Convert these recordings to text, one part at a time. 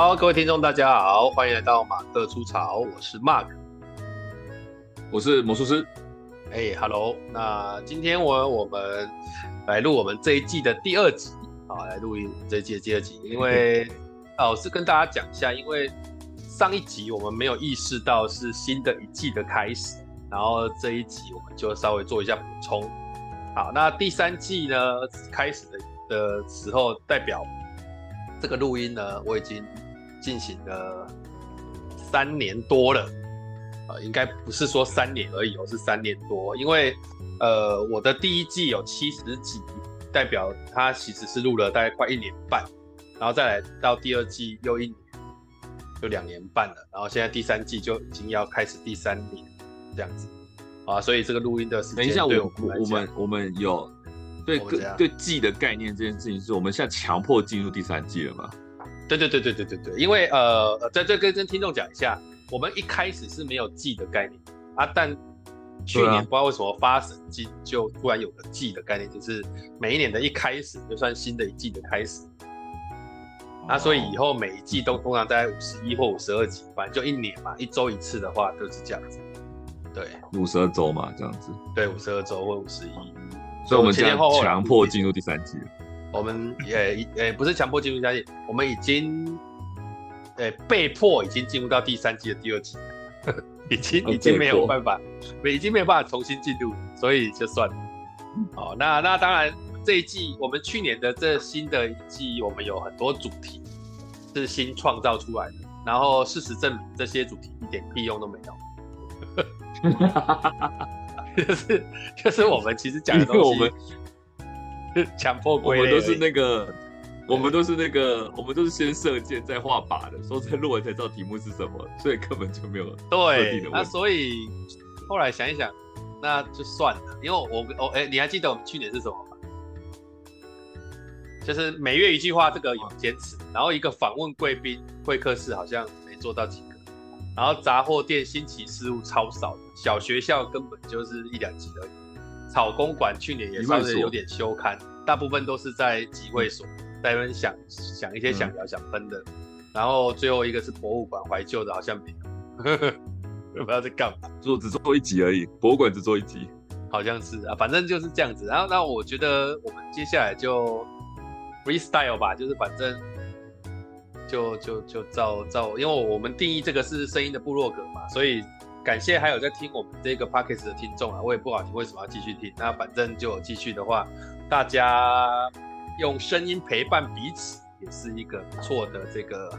好，各位听众，大家好，欢迎来到马克出潮，我是 Mark，我是魔术师。哎，Hello，那今天我我们来录我们这一季的第二集，啊，来录音这一季的第二集，因为 哦，是跟大家讲一下，因为上一集我们没有意识到是新的一季的开始，然后这一集我们就稍微做一下补充。好，那第三季呢开始的的时候，代表。这个录音呢，我已经进行了三年多了，呃，应该不是说三年而已，哦是三年多。因为，呃，我的第一季有七十集，代表它其实是录了大概快一年半，然后再来到第二季又一年，就两年半了。然后现在第三季就已经要开始第三年这样子，啊，所以这个录音的时间，等一下我我们我们有。对对季的概念这件事情，是我们现在强迫进入第三季了吗？对对对对对对对，因为呃，在这跟跟听众讲一下，我们一开始是没有季的概念啊，但去年不知道为什么发神经就突然有了季的概念，就是每一年的一开始就算新的一季的开始。那、啊、所以以后每一季都通常在五十一或五十二集，反正就一年嘛，一周一次的话就是这样子。对，五十二周嘛，这样子。对，五十二周或五十一。所以我们现在强迫进入第三季了。我们也也不是强迫进入第三季，我们已经呃被迫已经进入到第三季的第二季，已经已经没有办法，已经没有办法重新进入，所以就算了。好，那那当然这一季我们去年的这新的一季，我们有很多主题是新创造出来的，然后事实证明这些主题一点屁用都没有。就是就是我们其实讲的东西，我们 强迫归类，我们都是那个，我们都是那个，我们都是先射箭再画靶的，说在录完才知道题目是什么，所以根本就没有对。那所以后来想一想，那就算了，因为我我哎、欸，你还记得我们去年是什么吗？就是每月一句话，这个有坚持，然后一个访问贵宾会客室好像没做到几个。然后杂货店新奇事物超少的，小学校根本就是一两集而已。草公馆去年也算是有点休刊，大部分都是在集会所，在那边想想一些想聊想分的。然后最后一个是博物馆怀旧的，好像没有，不知道在干嘛，做只做一集而已。博物馆只做一集，好像是啊，反正就是这样子。然后那我觉得我们接下来就 freestyle 吧，就是反正。就就就照照，因为我们定义这个是声音的部落格嘛，所以感谢还有在听我们这个 podcast 的听众啊，我也不好听为什么要继续听，那反正就有继续的话，大家用声音陪伴彼此也是一个不错的这个，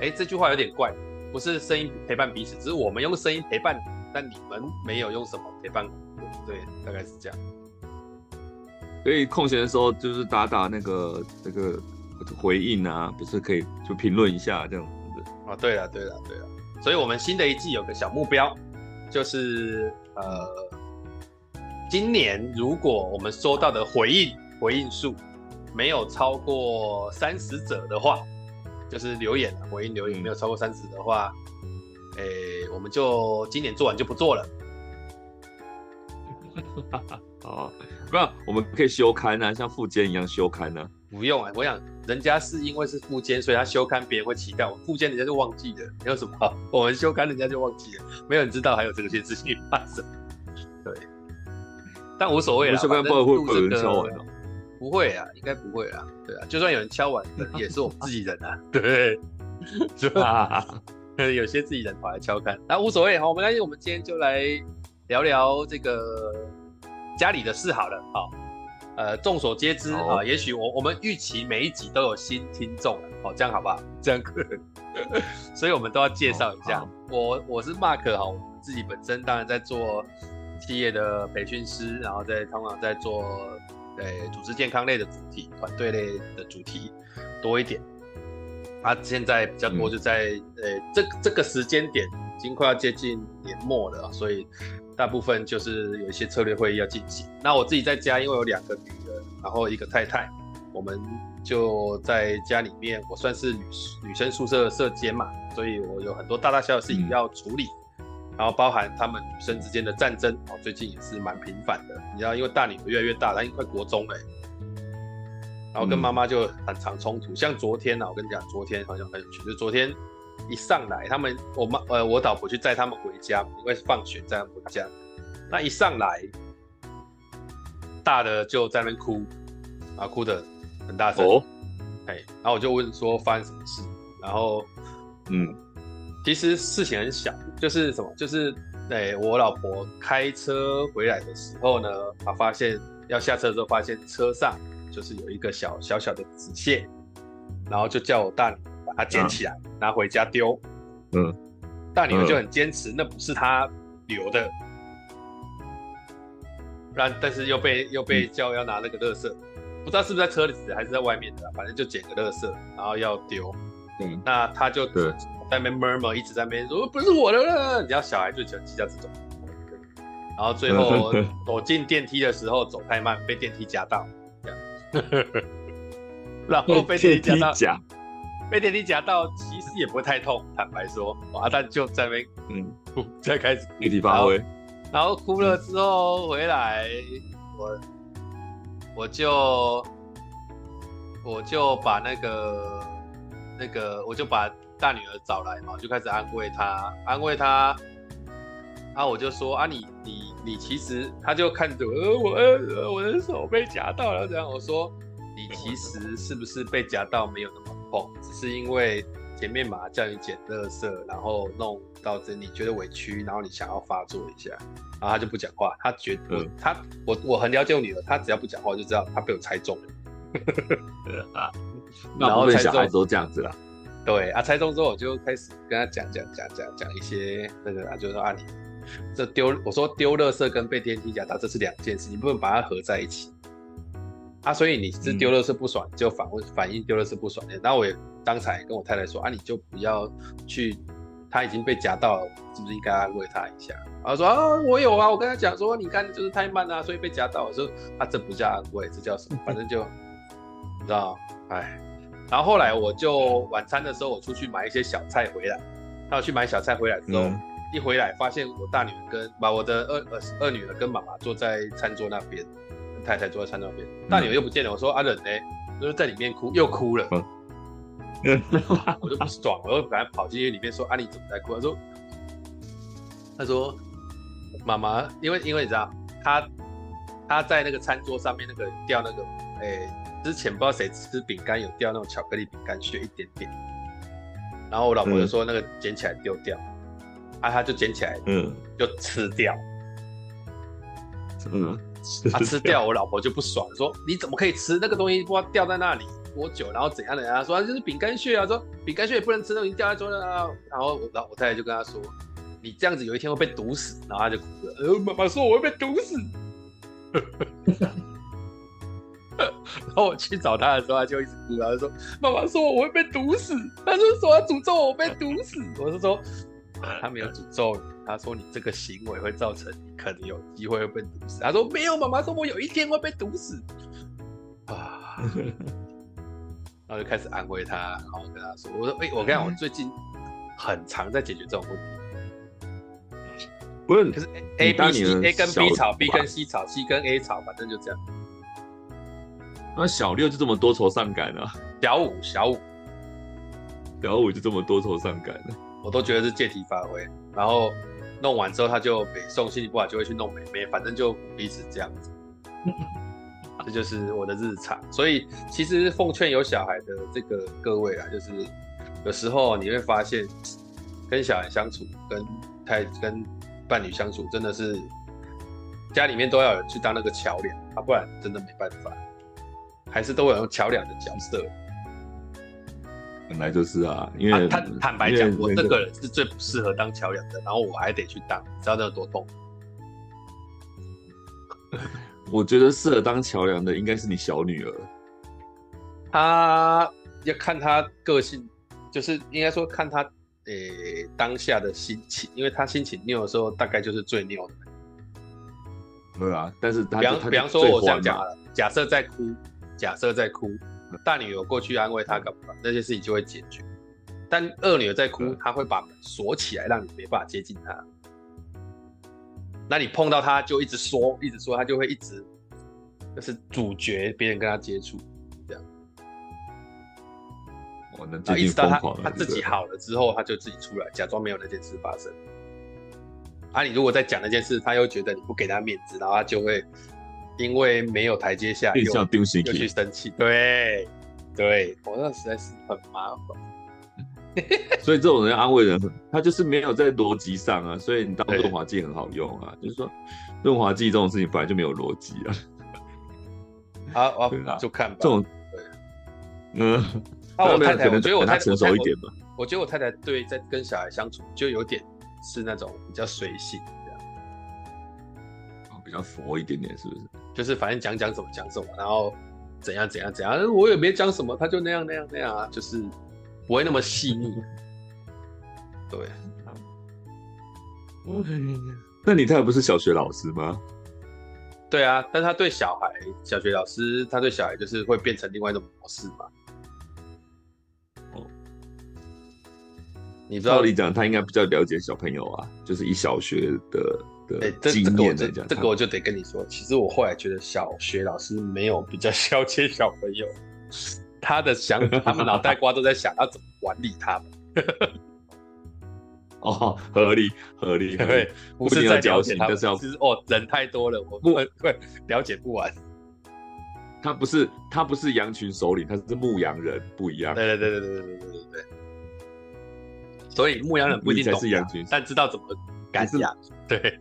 哎，这句话有点怪，不是声音陪伴彼此，只是我们用声音陪伴你，但你们没有用什么陪伴我，对，大概是这样。所以空闲的时候就是打打那个那个。回应啊，不是可以就评论一下这样子啊？对了，对了，对了，所以我们新的一季有个小目标，就是呃，今年如果我们收到的回应回应数没有超过三十者的话，就是留言回应留言没有超过三十的话，诶、欸，我们就今年做完就不做了。哦，不然我们可以休刊啊，像富坚一样休刊啊。不用啊，我想人家是因为是副监，所以他修刊，别人会期待。我副监人家就忘记了，没有什么好。我们修刊人家就忘记了，没有人知道还有这个些事情发生。对，但无所谓了。休刊不会会有人敲完哦？不会啊，应该不会啊。对啊，就算有人敲完，也是我们自己人啊。对，是吧？有些自己人跑来敲刊，那无所谓。好，我们来，我们今天就来聊聊这个家里的事好了。好。呃，众所皆知啊、哦，也许我我们预期每一集都有新听众，哦，这样好不好？这样可以，所以我们都要介绍一下。哦、我我是 Mark 哈，我自己本身当然在做企业的培训师，然后在通常在做呃组织健康类的主题、团队类的主题多一点。啊，现在比较多就在、嗯、呃这这个时间点已经快要接近年末了，所以。大部分就是有一些策略会议要进行。那我自己在家，因为有两个女儿，然后一个太太，我们就在家里面，我算是女女生宿舍舍监嘛，所以我有很多大大小小事情要处理，然后包含她们女生之间的战争哦，最近也是蛮频繁的。你知道，因为大女儿越来越大，她已经快国中了，然后跟妈妈就很常冲突。像昨天呢，我跟你讲，昨天好像很有趣，就昨天一上来，他们我妈呃我老婆去载他们回家，因为是放学载他们回家。那一上来，大的就在那边哭，啊，哭的很大声。哦，哎，然后我就问说发生什么事，然后嗯，其实事情很小，就是什么，就是哎我老婆开车回来的时候呢，她发现要下车的时候，发现车上。就是有一个小小小的纸屑，然后就叫我大女儿把它捡起来，啊、拿回家丢。嗯，大女儿就很坚持，那不是他留的。但但是又被又被叫要拿那个垃圾，嗯、不知道是不是在车里还是在外面的，反正就捡个垃圾，然后要丢。嗯，那他就在那边 murmur，一直在那边说不是我的了。你知道小孩最喜欢计较这种。然后最后 走进电梯的时候走太慢，被电梯夹到。然后被电梯夹，被电梯夹到，其实也不会太痛。坦白说，阿蛋就在那边，嗯，再 开始立体发挥，然后哭了之后回来，我我就我就把那个那个，我就把大女儿找来嘛，就开始安慰她，安慰她。然后我就说啊，你你你其实，他就看着我，我呃我的手被夹到了，这样我说，你其实是不是被夹到没有那么痛，只是因为前面嘛叫你捡垃圾，然后弄到这你觉得委屈，然后你想要发作一下，然后他就不讲话，他觉得我、嗯、他我我很了解我女儿，他只要不讲话我就知道他被我猜中了，啊，然后小孩都这样子了，对啊，猜中之后我就开始跟他讲讲讲讲讲一些那个啊，就是说啊你。这丢我说丢垃圾跟被电梯夹到，这是两件事，你不能把它合在一起啊。所以你是丢了是不爽，嗯、就反问反应丢了是不爽的。然后我也刚才跟我太太说啊，你就不要去，他已经被夹到了，是不是应该安慰他一下？然后说啊，我有啊，我跟他讲说，你看就是太慢了，啊，所以被夹到。我说啊，这不叫安慰，这叫什么？反正就你知道，哎。然后后来我就晚餐的时候，我出去买一些小菜回来。他要去买小菜回来之后。嗯一回来，发现我大女儿跟把我的二二二女儿跟妈妈坐在餐桌那边，太太坐在餐桌那边，嗯、大女儿又不见了。我说阿冷呢？就是在里面哭，又哭了。嗯、我就不爽，我就赶快跑进去里面说：“啊，你怎么在哭？”他说：“他说妈妈，因为因为你知道，他他在那个餐桌上面那个掉那个，哎、欸，之前不知道谁吃饼干有掉那种巧克力饼干屑一点点，然后我老婆就说那个捡起来丢掉。嗯”啊，他就捡起来，嗯，就吃掉，嗯，他吃掉，我老婆就不爽，说你怎么可以吃那个东西？不知道掉在那里多久，然后怎样的？他说就是饼干屑啊，说饼干屑也不能吃，都已经掉在桌上啊。然后我老我太太就跟他说，你这样子有一天会被毒死。然后他就哭了，呃，妈妈说我会被毒死。然后我去找他的时候，他就一直哭，然后说妈妈说我会被毒死，他就说他诅咒我被毒死。我是说。他没有诅咒你，他说你这个行为会造成你可能有机会会被毒死。他说没有，妈妈说我有一天会被毒死啊，然后就开始安慰他，然后跟他说，我说哎、欸，我跟你讲，我最近很常在解决这种问题。不是，可是 A B C A 跟 B 吵，B 跟 C 吵，C 跟 A 吵，反正就这样。那小六就这么多愁善感啊？小五，小五，小五就这么多愁善感了。我都觉得是借题发挥，然后弄完之后他就北宋心情不好就会去弄美眉，反正就彼此这样子，这就是我的日常。所以其实奉劝有小孩的这个各位啊，就是有时候你会发现跟小孩相处，跟太跟伴侣相处，真的是家里面都要有去当那个桥梁，啊，不然真的没办法，还是都有用桥梁的角色。本来就是啊，因为他坦白讲，我这个人是最不适合当桥梁的，然后我还得去当，你知道那有多痛？我觉得适合当桥梁的应该是你小女儿，她要看她个性，就是应该说看她诶、欸、当下的心情，因为她心情拗的时候，大概就是最拗的。对啊，但是他比方比方说，我这样讲，假设在哭，假设在哭。大女儿过去安慰她干嘛，那些事情就会解决。但二女儿在哭，她会把门锁起来，让你没办法接近她。那你碰到她就一直说，一直说，她就会一直就是主角别人跟她接触，这样。哦，那然后一直到她她自己好了之后，她就自己出来假装没有那件事发生。啊，你如果再讲那件事，她又觉得你不给她面子，然后她就会因为没有台阶下，又丢去生气。对，对，我那实在是很麻烦。所以这种人安慰人，他就是没有在逻辑上啊，所以你当润滑剂很好用啊。就是说，润滑剂这种事情本来就没有逻辑啊。啊对啊，就看吧。这种，对，嗯，啊，我太太，我觉得我太太成熟一点吧。我觉得我太太对在跟小孩相处就有点是那种比较随性比较佛一点点，是不是？就是反正讲讲什么讲什么，然后怎样怎样怎样，我也没讲什么，他就那样那样那样啊，就是不会那么细腻。对，那你太太不是小学老师吗？对啊，但他对小孩，小学老师，他对小孩就是会变成另外一种模式嘛。你知道，道理讲，他应该比较了解小朋友啊，就是以小学的的经验来讲，这个我就得跟你说，其实我后来觉得小学老师没有比较 了解小朋友，他的想法，他们脑袋瓜都在想要怎么管理他们。哦，合理合理，对，不是在了解他们，是要是哦，人太多了，我不会了解不完。他不是他不是羊群首领，他是牧羊人，不一样。对对对对对对对对对。所以牧羊人不一定懂羊群，但知道怎么赶羊。对，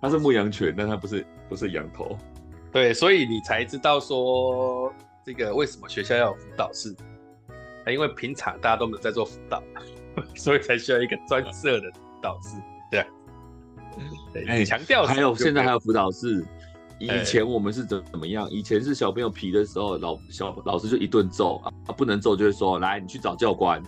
他是牧羊犬，但它不是不是羊头。对，所以你才知道说这个为什么学校要有辅导室，因为平常大家都没有在做辅导。所以才需要一个专设的辅导室，对啊，对，强调还有现在还有辅导室。以前我们是怎怎么样？以前是小朋友皮的时候，老小老师就一顿揍啊，不能揍就会说，来你去找教官。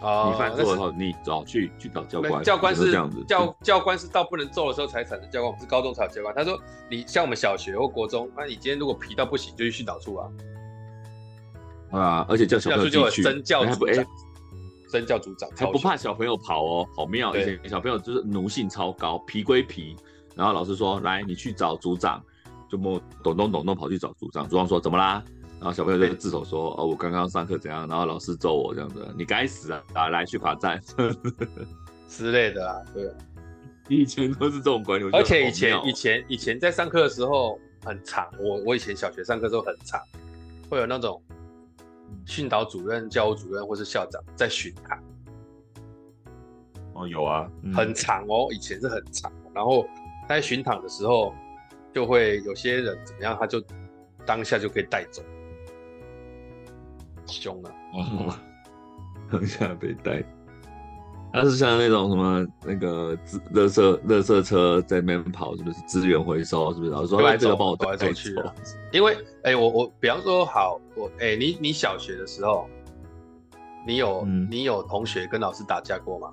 哦，你犯错的时候你找去去找教官。教官是这样子，教教官是到不能揍的时候才产生教官，我们是高中才有教官。他说你像我们小学或国中，那你今天如果皮到不行，就去训导处啊。啊，而且叫小朋友就有身教组长。身教组长他不怕小朋友跑哦，好妙！以前小朋友就是奴性超高，皮归皮，然后老师说：“来，你去找组长。”就摸咚咚咚咚跑去找组长。组长说：“怎么啦？”然后小朋友就自首说：“哦，我刚刚上课怎样？”然后老师揍我这样子，你该死啊！啊，来去罚站 之类的啊。对，以前都是这种管理，而且以前以前以前在上课的时候很长，我我以前小学上课的时候很长，会有那种。训导主任、教务主任或是校长在巡堂。哦，有啊，嗯、很长哦，以前是很长。然后在巡堂的时候，就会有些人怎么样，他就当下就可以带走，凶啊，哦，当下被带。他是像那种什么那个资垃圾垃圾车在那边跑，是不是资源回收？是不是？然后说来这个帮我带走去。因为哎、欸，我我比方说好，我哎、欸，你你小学的时候，你有、嗯、你有同学跟老师打架过吗？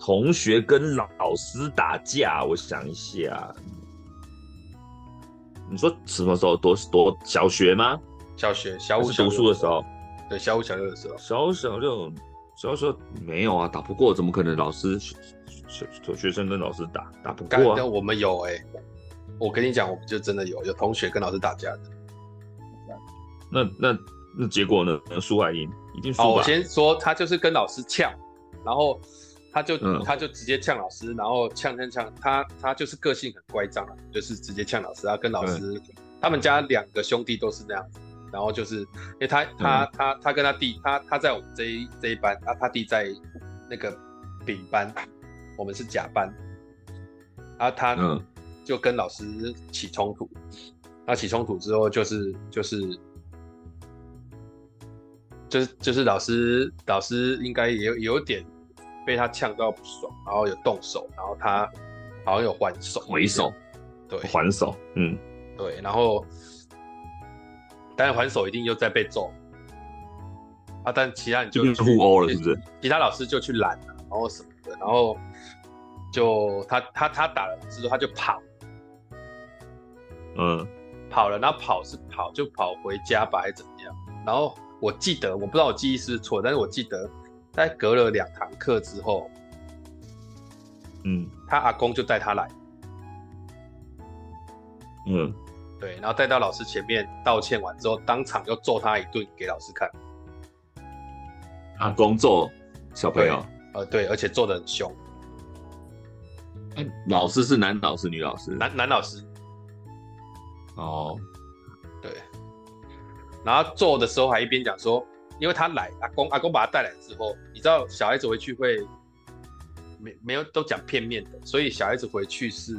同学跟老师打架，我想一下，你说什么时候？多多小学吗？小学小五小读书的时候，对，小五小六的时候，小小六。所以说没有啊，打不过，怎么可能？老师学学生跟老师打打不过啊？但我们有哎、欸，我跟你讲，我们就真的有有同学跟老师打架的。那那那结果呢？输还赢？一定输吧？我先说，他就是跟老师呛，然后他就、嗯、他就直接呛老师，然后呛呛呛，他他就是个性很乖张啊，就是直接呛老师，他跟老师，嗯、他们家两个兄弟都是那样子。然后就是，因为他他他他跟他弟，他他在我们这一这一班，啊，他弟在那个丙班，我们是甲班，啊，他就跟老师起冲突，那起冲突之后就是就是就是就是老师老师应该也有有点被他呛到不爽，然后有动手，然后他好像有还手回手，对，还手，嗯，对，然后。但是还手一定又在被揍啊！但其他人就互殴了，是不是？其他老师就去拦了，然后什么的，然后就他他他打了之后他就跑，嗯，跑了，然后跑是跑就跑回家吧，还是怎么样？然后我记得我不知道我记忆是错，但是我记得在隔了两堂课之后，嗯，他阿公就带他来，嗯。对，然后带到老师前面道歉完之后，当场又揍他一顿给老师看。阿公揍小朋友，呃，对，而且揍得很凶。欸，老师是男老师女老师？男男老师。哦，对。然后揍的时候还一边讲说，因为他来阿公阿公把他带来之后，你知道小孩子回去会没没有都讲片面的，所以小孩子回去是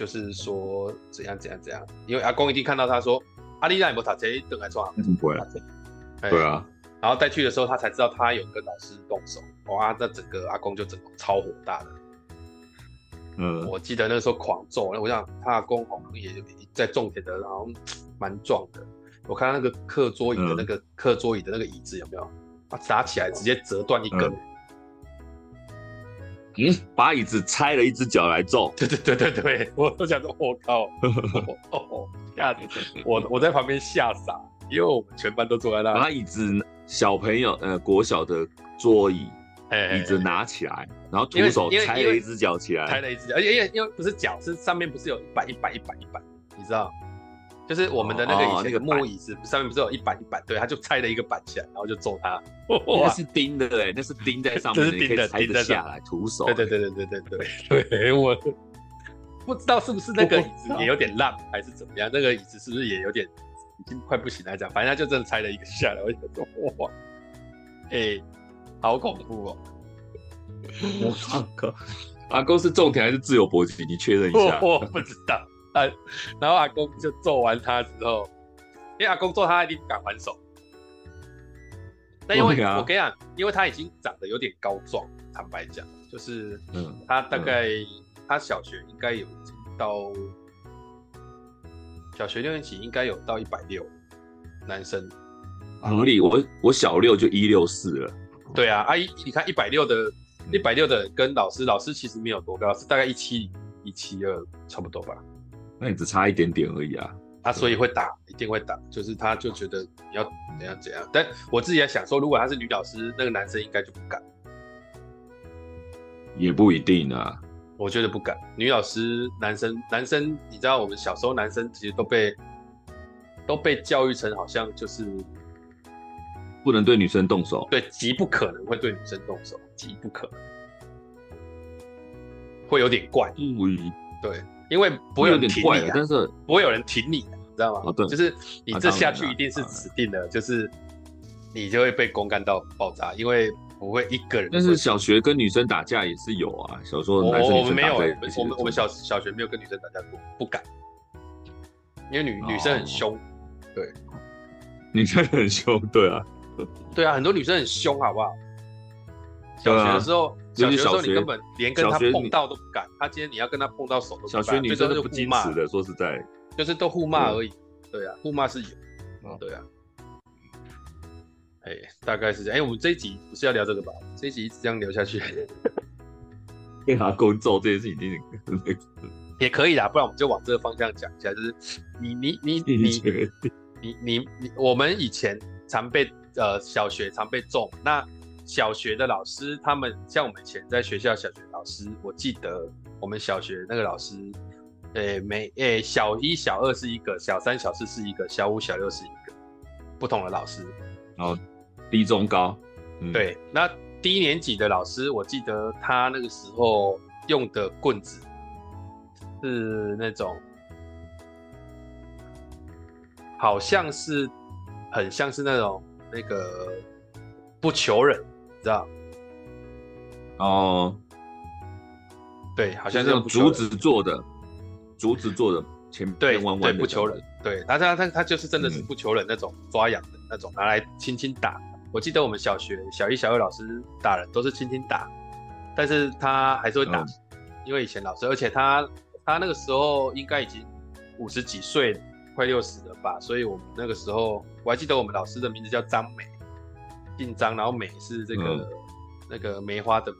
就是说怎样怎样怎样，因为阿公一定看到他说阿丽娜有塔贼等来抓，怎么不会？对啊。然后带去的时候，他才知道他有跟老师动手，哇！那整个阿公就整个超火大的。嗯，我记得那时候狂揍，那我想他阿公好像也在种田的，然后蛮壮的。我看他那个课桌椅的那个课、嗯、桌椅的那个椅子有没有？他砸起来直接折断一根。嗯，嗯，把椅子拆了一只脚来揍。对对对对对，我都想说，我靠！哦，吓我我在旁边吓傻，因为我们全班都坐在那。把椅子。小朋友，呃，国小的桌椅，椅子拿起来，然后徒手拆了一只脚起来，拆了一只脚，而且因为因为不是脚，是上面不是有一板一板一板一板，你知道？就是我们的那个以前的木椅子上面不是有一板一板，对，他就拆了一个板起来，然后就揍他。那是钉的，对，那是钉在上面，这是钉的，钉在下来，徒手。对对对对对对对，对我不知道是不是那个椅子也有点烂，还是怎么样？那个椅子是不是也有点？已经快不行了，这样，反正他就真的拆了一个下来，我就说哇，哎、欸，好恐怖哦！我靠，阿公是种田还是自由搏击？你确认一下。我不知道。啊，然后阿公就揍完他之后，因为阿公揍他一定不敢还手。那因为我跟你讲，因为他已经长得有点高壮，坦白讲，就是嗯，他大概、嗯、他小学应该有到。小学六年级应该有到一百六，男生合理。我我小六就一六四了。对啊，阿姨，你看一百六的，一百六的跟老师，老师其实没有多高，是大概一七一七二差不多吧。那你只差一点点而已啊。他所以会打，一定会打，就是他就觉得你要怎样怎样。但我自己在想说，如果他是女老师，那个男生应该就不敢。也不一定啊。我觉得不敢，女老师，男生，男生，你知道我们小时候男生其实都被都被教育成好像就是不能对女生动手，对，极不可能会对女生动手，极不可能，会有点怪，嗯，对，因为不会有人挺你，啊，但是不会有人挺你，你知道吗？哦，对，就是你这下去一定是指定的，就是你就会被公干到爆炸，因为。不会一个人，但是小学跟女生打架也是有啊。小时候男生女生打架，我们没有，我们我们小小学没有跟女生打架过，不敢，因为女女生很凶，对，女生很凶，对啊，对啊，很多女生很凶，好不好？小学的时候，小学时候你根本连跟他碰到都不敢，他今天你要跟他碰到手都不敢，小学女生是不矜持的，说实在，就是都互骂而已，对啊，互骂是有，对啊。哎、欸，大概是这样。哎、欸，我们这一集不是要聊这个吧？这一集一直这样聊下去，跟他工作这件事情，也可以啦。不然我们就往这个方向讲一下，就是你你你你你你你，我们以前常被呃小学常被揍。那小学的老师，他们像我们以前在学校小学老师，我记得我们小学那个老师，诶、欸，每诶、欸、小一小二是一个，小三小四是一个，小五小六是一个，不同的老师，然后。低中高，嗯、对，那低年级的老师，我记得他那个时候用的棍子是那种，好像是很像是那种那个不求人，知道？哦，对，好像是用竹子做的，竹子做的前边弯弯的，不求人，对，他他他他就是真的是不求人那种抓痒的那种，拿来轻轻打。我记得我们小学小一、小二老师打人都是轻轻打，但是他还是会打，嗯、因为以前老师，而且他他那个时候应该已经五十几岁，快六十了吧，所以我们那个时候我还记得我们老师的名字叫张梅，姓张，然后美是这个、嗯、那个梅花的梅，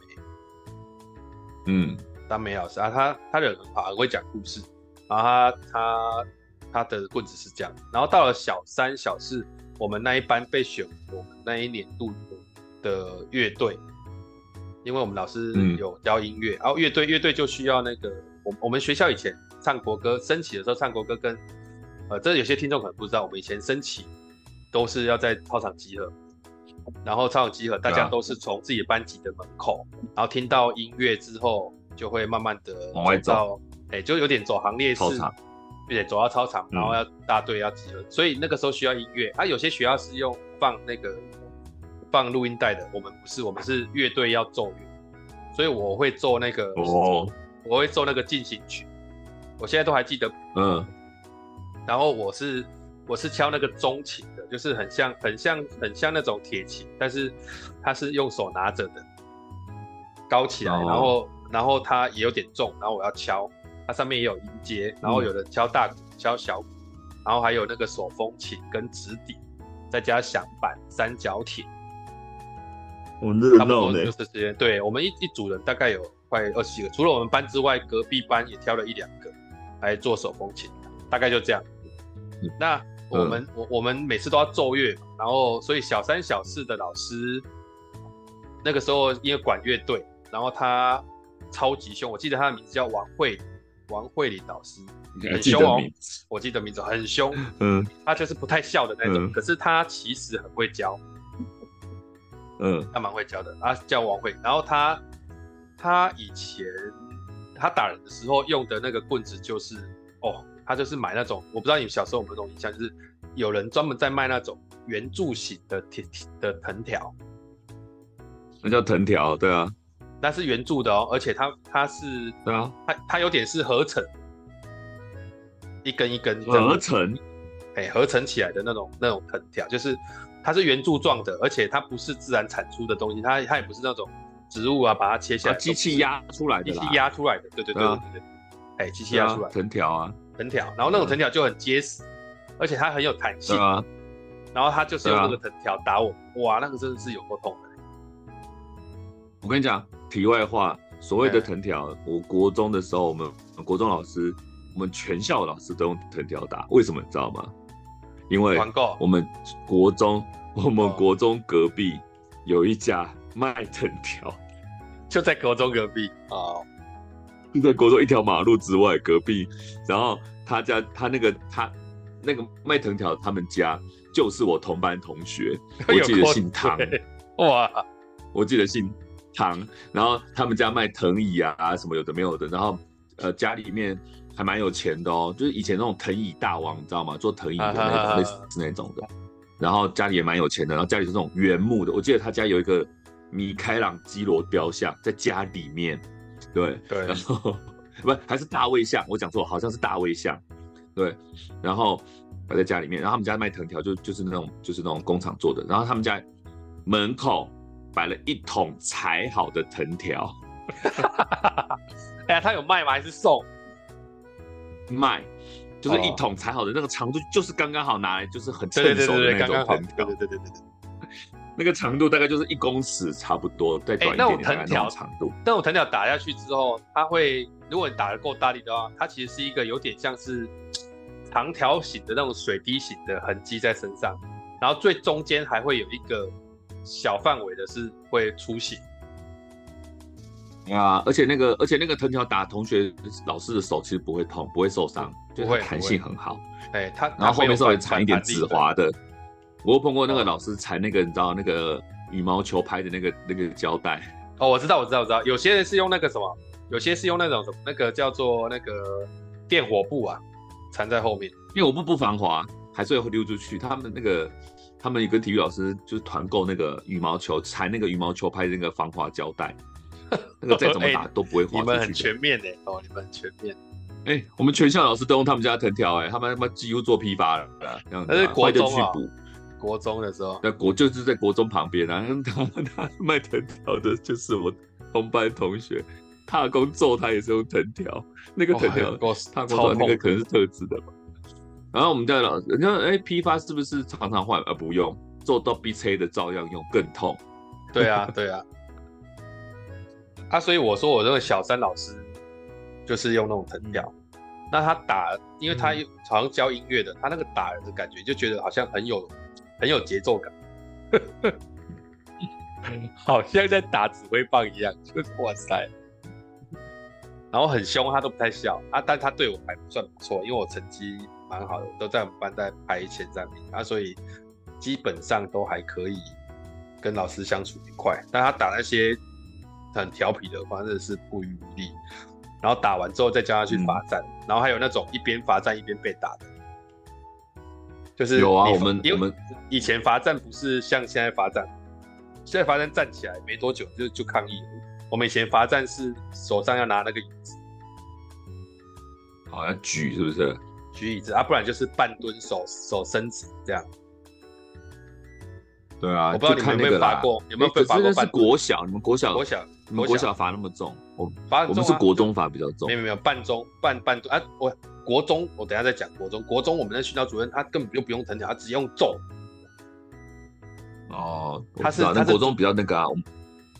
嗯，张梅老师啊，他他人很好，很会讲故事，然后他他他的棍子是这样，然后到了小三、小四。我们那一班被选我们那一年度的乐队，因为我们老师有教音乐，然后乐队乐队就需要那个我我们学校以前唱国歌升旗的时候唱国歌跟呃，这有些听众可能不知道，我们以前升旗都是要在操场集合，然后操场集合，大家都是从自己班级的门口，啊、然后听到音乐之后，就会慢慢的往外走，哎、欸，就有点走行列式，对，走到操场，然后要大队要集合，嗯、所以那个时候需要音乐。啊，有些学校是用放那个放录音带的，我们不是，我们是乐队要奏乐，所以我会奏那个，哦，我会奏那个进行曲。我现在都还记得，嗯，然后我是我是敲那个钟琴的，就是很像很像很像那种铁琴，但是它是用手拿着的，高起来，哦、然后然后它也有点重，然后我要敲，它上面也有音阶，然后有的敲大鼓，嗯、敲小鼓，然后还有那个手风琴跟直笛，再加响板、三角铁，我热闹呢，就是这些。对，我们一一组人大概有快二十几个，除了我们班之外，隔壁班也挑了一两个。来做手风琴，大概就这样。那我们我、嗯、我们每次都要奏乐，然后所以小三小四的老师那个时候因为管乐队，然后他超级凶，我记得他的名字叫王慧王慧玲老师，很凶哦，我记得名字很凶，嗯，他就是不太笑的那种，嗯、可是他其实很会教，嗯，他蛮会教的，他叫王慧，然后他他以前。他打人的时候用的那个棍子就是哦，他就是买那种，我不知道你们小时候有没有这种印象，就是有人专门在卖那种圆柱形的铁的藤条，那叫藤条，对啊，那是圆柱的哦，而且它它是对啊，它它有点是合成，一根一根合成，哎，合成起来的那种那种藤条，就是它是圆柱状的，而且它不是自然产出的东西，它它也不是那种。植物啊，把它切下来，机器压出来的，机器压出来的，对对对对对，哎，机器压出来藤条啊，藤条，然后那种藤条就很结实，而且它很有弹性啊，然后他就是用那个藤条打我，哇，那个真的是有够痛的。我跟你讲，题外话，所谓的藤条，我国中的时候，我们国中老师，我们全校老师都用藤条打，为什么你知道吗？因为我们国中，我们国中隔壁有一家。卖藤条，就在国中隔壁啊，就在国中一条马路之外隔壁。然后他家他那个他那个卖藤条，他们家就是我同班同学，我记得姓唐。哇，我记得姓唐。然后他们家卖藤椅啊什么有的没有的。然后呃家里面还蛮有钱的哦，就是以前那种藤椅大王，你知道吗？做藤椅的那种类似那种的。然后家里也蛮有钱的，然后家里是那种原木的。我记得他家有一个。米开朗基罗雕像在家里面，对对，然后不还是大卫像，我讲错，好像是大卫像，对，然后摆在家里面，然后他们家卖藤条就就是那种就是那种工厂做的，然后他们家门口摆了一桶裁好的藤条，哎呀，他有卖吗？还是送？卖，就是一桶裁好的那个长度就是刚刚好拿来就是很趁手的那种藤条，对对对对对。那个长度大概就是一公尺差不多，再短一点点那种藤条长度。那种藤条打下去之后，它会，如果你打得够大力的话，它其实是一个有点像是长条形的那种水滴形的痕迹在身上，然后最中间还会有一个小范围的是会出血。啊，而且那个，而且那个藤条打同学老师的手其实不会痛，不会受伤，就会弹性很好。哎，它然后后面稍微长一点紫滑的。我有碰过那个老师缠那个，你知道那个羽毛球拍的那个那个胶带哦，我知道，我知道，我知道。有些人是用那个什么，有些是用那种什么，那个叫做那个电火布啊，缠在后面。电火布不防滑，还是会溜出去。他们那个，他们跟体育老师就是团购那个羽毛球缠那个羽毛球拍的那个防滑胶带，那个再怎么打都不会滑出去。你们很全面的哦，你们很全面。哎，我们全校老师都用他们家的藤条，哎，他们他妈几乎做批发了，这样子。但是国中啊。国中的时候，那国就是在国中旁边啊，他他卖藤条的，就是我同班同学，踏工揍他也是用藤条，那个藤条，踏公揍那个可能是特制的吧。然后我们家老师，人家哎批发是不是常常换？而不用做到 B C 的照样用，更痛。对啊，对啊。啊，所以我说我这个小三老师就是用那种藤条，那他打，因为他好像教音乐的，他那个打人的感觉就觉得好像很有。很有节奏感 好像在打指挥棒一样，就是哇塞，然后很凶，他都不太笑啊，但他对我还算不错，因为我成绩蛮好的，都在我们班在排前三名啊，所以基本上都还可以跟老师相处愉快。但他打那些很调皮的话，真的是不遗余力。然后打完之后再叫他去罚站，嗯、然后还有那种一边罚站一边被打的，就是有啊，我们我们以前罚站不是像现在罚站，现在罚站站起来没多久就就抗议了。我们以前罚站是手上要拿那个椅子，好像举是不是？举椅子啊，不然就是半蹲手手伸直这样。对啊，我不知道你们有没有罚过，有没有被罚过？是国小，你们国小，国小，你们国小罚那么重？我罚我们是国中罚比较重。没有没有，半中半半蹲啊！我国中，我等下再讲国中。国中我们的训导主任他根本就不用藤条，他只用揍。哦，他是他国中比较那个啊，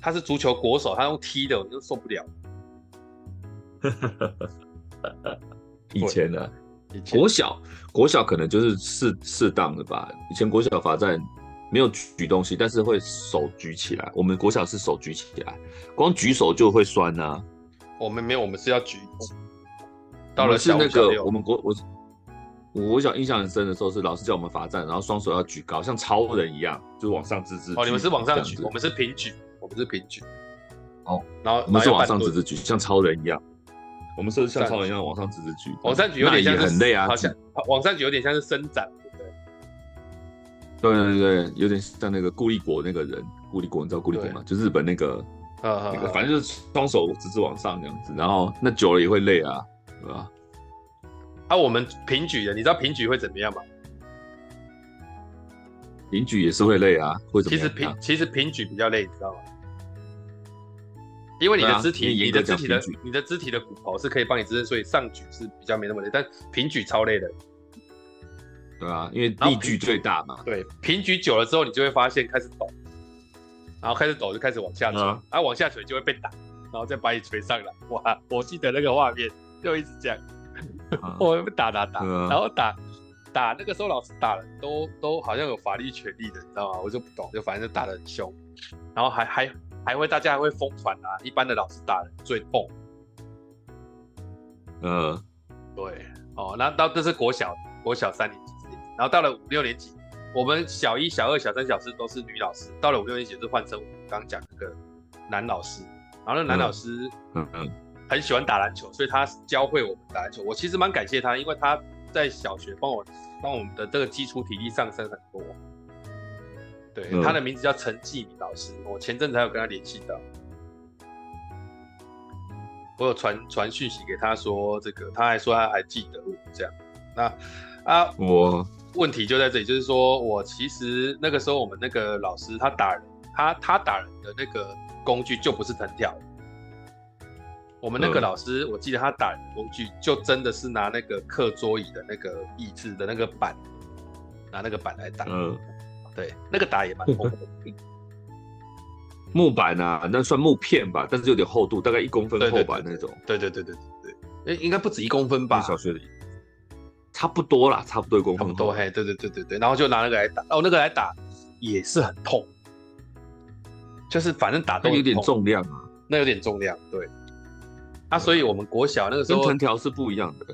他是足球国手，他用踢的我就受不了。以前呢，国小国小可能就是适适当的吧。以前国小罚站。没有举东西，但是会手举起来。我们国小是手举起来，光举手就会酸呐、啊。我们没有，我们是要举。到了是那个我们国我我国小印象很深的时候，是老师叫我们罚站，然后双手要举高，像超人一样，就是往上直直举。哦，你们是往上举，我们是平举，我们是平举。哦，然后我们是往上直直举，像超人一样。我们是像超人一样往上直直举。往上举有点像是很累啊，好像往上举有点像是伸展。对对对，有点像那个顾立果那个人，顾立果你知道顾立果吗？就日本那个，那个反正就是双手直直往上这样子，然后那久了也会累啊，对吧？啊，我们平举的，你知道平举会怎么样吗？平举也是会累啊，会怎么样？其实平其实平举比较累，你知道吗？因为你的肢体，你的肢体的你的肢体的骨头是可以帮你支撑，所以上举是比较没那么累，但平举超累的。对啊，因为力矩最大嘛。对，平举久了之后，你就会发现开始抖，然后开始抖就开始往下垂，啊，啊往下垂就会被打，然后再把你锤上来。哇，我记得那个画面就一直这样，啊、我被打打打，啊、然后打打那个时候老师打人都都好像有法律权利的，你知道吗？我就不懂，就反正就打得很凶，然后还还还会大家还会疯传啊，一般的老师打人最痛。嗯、啊，对，哦，那到这是国小国小三年级。然后到了五六年级，我们小一、小二、小三、小四都是女老师，到了五六年级就换成我们刚刚讲那个男老师。然后那男老师，嗯嗯，很喜欢打篮球，所以他教会我们打篮球。我其实蛮感谢他，因为他在小学帮我帮我们的这个基础体力上升很多。对，嗯、他的名字叫陈继明老师，我前阵子还有跟他联系到，我有传传讯息给他说这个，他还说他还记得我这样。那啊，我。问题就在这里，就是说我其实那个时候我们那个老师他打人，他他打人的那个工具就不是藤条。我们那个老师，我记得他打工具就真的是拿那个课桌椅的那个椅子的那个板，拿那个板来打。嗯，对，那个打也蛮痛的。木板啊，那算木片吧，但是有点厚度，大概一公分厚吧那种。对对对对对对，应该不止一公分吧？小学里。差不多啦，差不多一公分。差不多，嘿，对对对对对，然后就拿那个来打，哦，那个来打也是很痛，就是反正打都有点重量啊，那有点重量，对。啊，所以我们国小那个时候跟藤条是不一样的。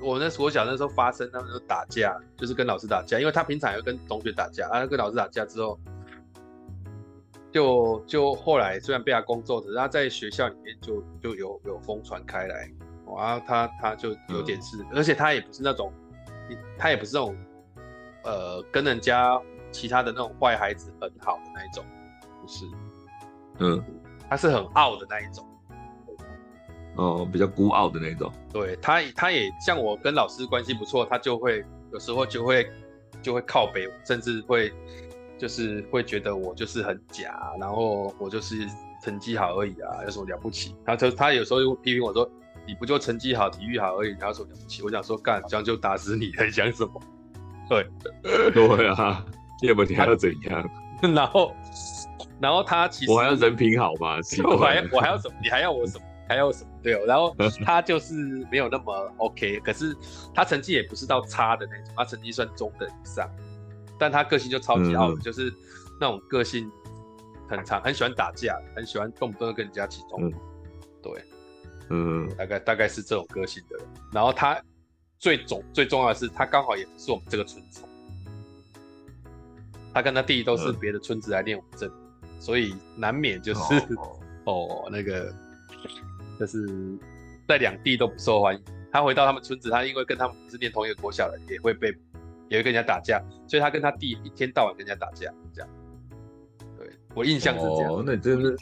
我那国小那时候发生他们就打架，就是跟老师打架，因为他平常也会跟同学打架啊，跟老师打架之后，就就后来虽然被他工作，可是他在学校里面就就有有疯传开来。然后他他就有点事，嗯、而且他也不是那种，他也不是那种，呃，跟人家其他的那种坏孩子很好的那一种，不是，嗯，他是很傲的那一种，哦，比较孤傲的那种。对他，他也像我跟老师关系不错，他就会有时候就会就会靠北，甚至会就是会觉得我就是很假，然后我就是成绩好而已啊，有什么了不起？他就他有时候又批评我说。你不就成绩好、体育好而已，哪有什么了不起？我想说干，这样就打死你，还想什么？对，对啊，要不你还要怎样？然后，然后他其实我还要人品好吧？我还要我还要什么？你还要我什么？还有什么？对哦。然后他就是没有那么 OK，可是他成绩也不是到差的那种，他成绩算中等以上，但他个性就超级傲就是那种个性很长，很喜欢打架，很喜欢动不动就跟人家起冲突。嗯、对。嗯，大概大概是这种个性的人，然后他最重最重要的是，他刚好也不是我们这个村子，他跟他弟都是别的村子来练武阵，嗯、所以难免就是哦，哦那个就是在两地都不受欢迎。他回到他们村子，他因为跟他们不是念同一个国小的，也会被也会跟人家打架，所以他跟他弟一天到晚跟人家打架，这样。对我印象是这样，哦、那真的。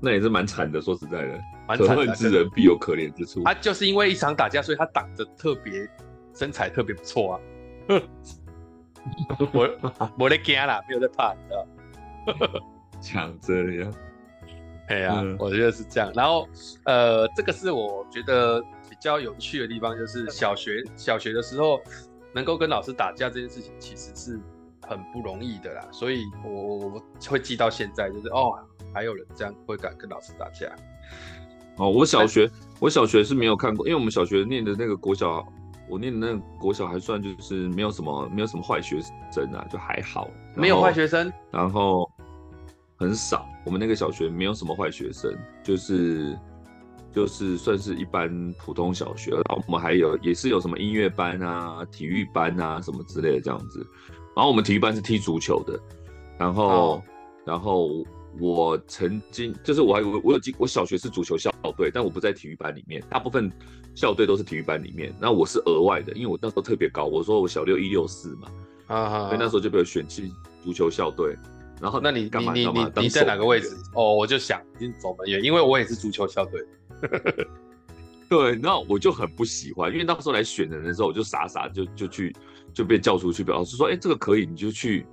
那也是蛮惨的，说实在的，可恨之人必有可怜之处。他就是因为一场打架，所以他挡得特别身材特别不错啊。我我在惊啦，没有在怕，你知道？像这样，哎呀，我觉得是这样。然后呃，这个是我觉得比较有趣的地方，就是小学小学的时候能够跟老师打架这件事情，其实是很不容易的啦。所以我我会记到现在，就是哦。还有人这样会敢跟老师打架？哦，我小学我小学是没有看过，因为我们小学念的那个国小，我念的那个国小还算就是没有什么没有什么坏学生啊，就还好，没有坏学生，然后很少，我们那个小学没有什么坏学生，就是就是算是一般普通小学，然后我们还有也是有什么音乐班啊、体育班啊什么之类的这样子，然后我们体育班是踢足球的，然后、哦、然后。我曾经就是我还我我有进我小学是足球校队，但我不在体育班里面，大部分校队都是体育班里面。那我是额外的，因为我那时候特别高，我说我小六一六四嘛，啊，所以那时候就被我选去足球校队。然后那你干嘛你你你，你在哪个位置？哦，我就想已经走门员，因为我也是足球校队。对，那我就很不喜欢，因为那时候来选人的时候，我就傻傻就就去就被叫出去，表示说，哎，这个可以，你就去，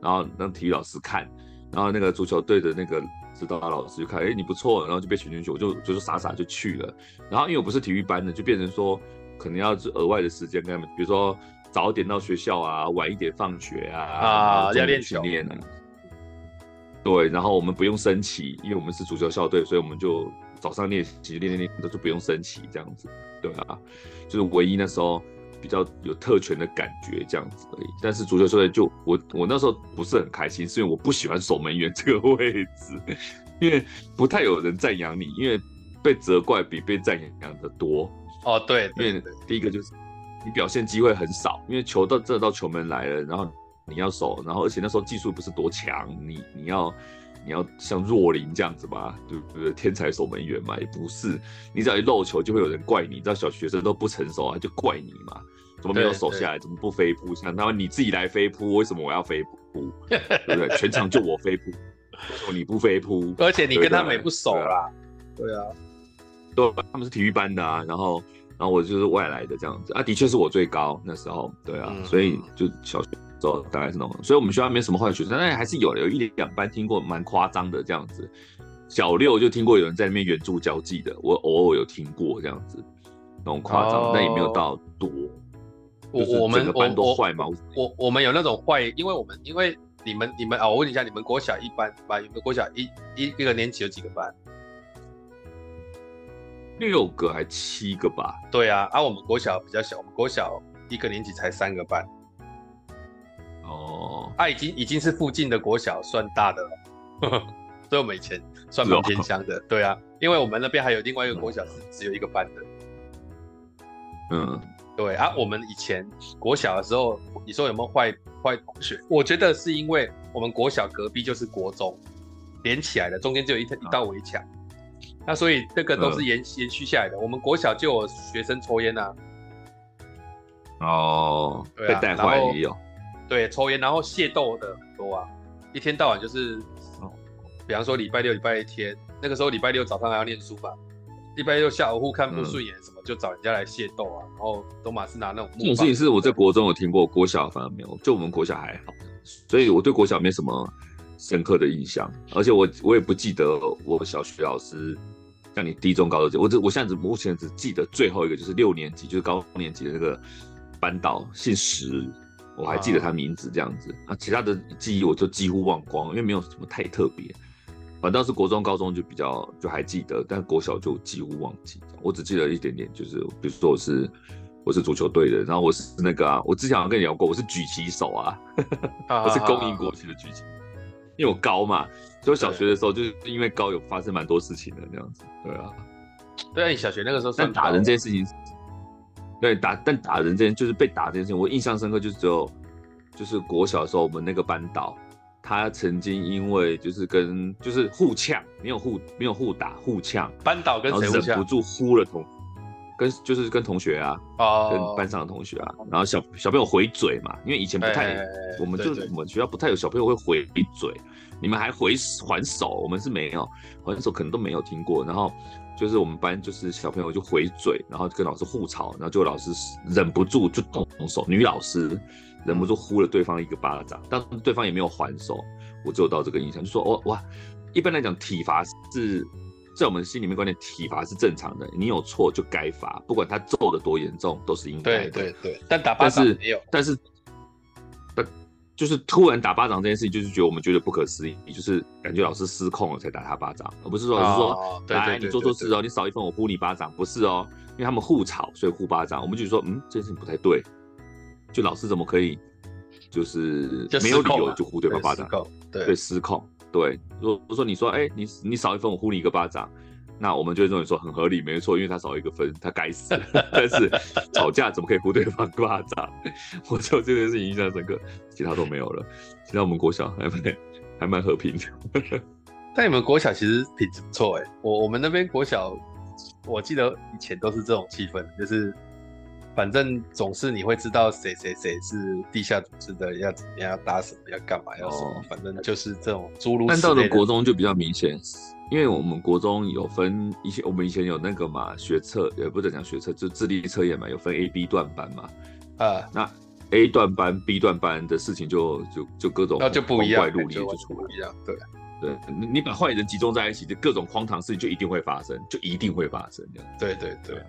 然后让体育老师看。然后那个足球队的那个指导老师就看，哎，你不错，然后就被选进去，我就就是傻傻就去了。然后因为我不是体育班的，就变成说可能要额外的时间跟他们，比如说早点到学校啊，晚一点放学啊，啊，要练球。对，然后我们不用升旗，因为我们是足球校队，所以我们就早上练习练练练，都是不用升旗这样子。对啊，就是唯一那时候。比较有特权的感觉这样子而已，但是足球校队就我我那时候不是很开心，是因为我不喜欢守门员 这个位置，因为不太有人赞扬你，因为被责怪比被赞扬的多。哦，对，对，因为第一个就是你表现机会很少，因为球到这到球门来了，然后你要守，然后而且那时候技术不是多强，你你要你要像若琳这样子嘛，对不对？天才守门员嘛，也不是，你只要一漏球就会有人怪你，你知道小学生都不成熟啊，就怪你嘛。怎么没有守下来？怎么不飞扑？像他们你自己来飞扑，为什么我要飞扑？对不对？全场就我飞扑，为什么你不飞扑？而且你跟他们也不熟啦。对啊，对，他们是体育班的啊。然后，然后我就是外来的这样子啊。的确是我最高那时候，对啊。嗯、所以就小学时候大概是那种，所以我们学校没什么坏学生，但还是有有一两班听过蛮夸张的这样子。小六就听过有人在那边援助交际的，我偶尔有听过这样子，那种夸张，哦、但也没有到多。我我们我我坏吗？我我们有那种坏，因为我们因为你们你们啊，我问一下，你们国小一班吧？你们国小一一一个年级有几个班？六个还七个吧？对啊，啊，我们国小比较小，我们国小一个年级才三个班。哦，啊，已经已经是附近的国小算大的了，所以我们以前算蛮偏乡的。对啊，因为我们那边还有另外一个国小是只有一个班的。嗯。对啊，我们以前国小的时候，你说有没有坏坏同学？我觉得是因为我们国小隔壁就是国中，连起来的，中间只有一一道围墙，那所以这个都是延延续下来的。我们国小就有学生抽烟呐，哦，被带坏也有，对，抽烟然后械斗的很多啊，一天到晚就是，比方说礼拜六、礼拜天，那个时候礼拜六早上还要念书嘛。礼拜六下午互看不顺眼，什么、嗯、就找人家来械斗啊，然后都马是拿那种。这种事情是我在国中有听过，国小反而没有，就我们国小还好，所以我对国小没什么深刻的印象，而且我我也不记得我小学老师像你低中高都，我只我现在只目前只记得最后一个就是六年级，就是高年级的那个班导姓石，我还记得他名字这样子啊，其他的记忆我就几乎忘光，因为没有什么太特别。反倒是国中、高中就比较就还记得，但国小就几乎忘记。我只记得一点点，就是比如说我是我是足球队的，然后我是那个啊，我之前好像跟你聊过，我是举旗手啊，我是公益国旗的举旗，因为我高嘛，所以我小学的时候就是因为高有发生蛮多事情的那样子。对啊，对啊，你小学那个时候算打人这件事情，对，打但打人这件就是被打这件事情，我印象深刻，就是只有就是国小的时候，我们那个班导，他曾经因为就是跟就是互呛，没有互没有互打互呛，班导跟谁？忍不住呼了同。跟就是跟同学啊，oh, 跟班上的同学啊，然后小小朋友回嘴嘛，因为以前不太，欸、我们就我们学校不太有小朋友会回嘴，你们还回还手，我们是没有还手，可能都没有听过。然后就是我们班就是小朋友就回嘴，然后跟老师互吵，然后就老师忍不住就动手，女老师忍不住呼了对方一个巴掌，但对方也没有还手，我只有到这个印象，就说哦哇，一般来讲体罚是。在我们心里面观念，体罚是正常的，你有错就该罚，不管他揍的多严重，都是应该的。对对对，但打巴掌没有，但是，但是，就是突然打巴掌这件事情，就是觉得我们觉得不可思议，就是感觉老师失控了才打他巴掌，而不是说老师说，哦、来你做错事哦，你少一分我呼你巴掌，不是哦，因为他们互吵，所以呼巴掌，我们就说嗯，这件事情不太对，就老师怎么可以就是没有理由就呼对方巴掌，对，对失控。对，如果说你说，哎，你你少一分，我呼你一个巴掌，那我们就会认为说很合理，没错，因为他少一个分，他该死。但是吵架怎么可以呼对方巴掌？我就这件事情印象深刻，其他都没有了。其他我们国小还蛮还蛮和平的。但你们国小其实品质不错哎，我我们那边国小，我记得以前都是这种气氛，就是。反正总是你会知道谁谁谁是地下组织的，要怎么样，要打什么，要干嘛，要什么，哦、反正就是这种诸如此类的。但到了国中就比较明显，因为我们国中有分以前，我们以前有那个嘛学测，也不能讲学测，就智力测验嘛，有分 A、B 段班嘛。啊，那 A 段班、B 段班的事情就就就各种那就不一样，就出不一样。对对，你你把坏人集中在一起，就各种荒唐事情就一定会发生，就一定会发生这样。对对对。对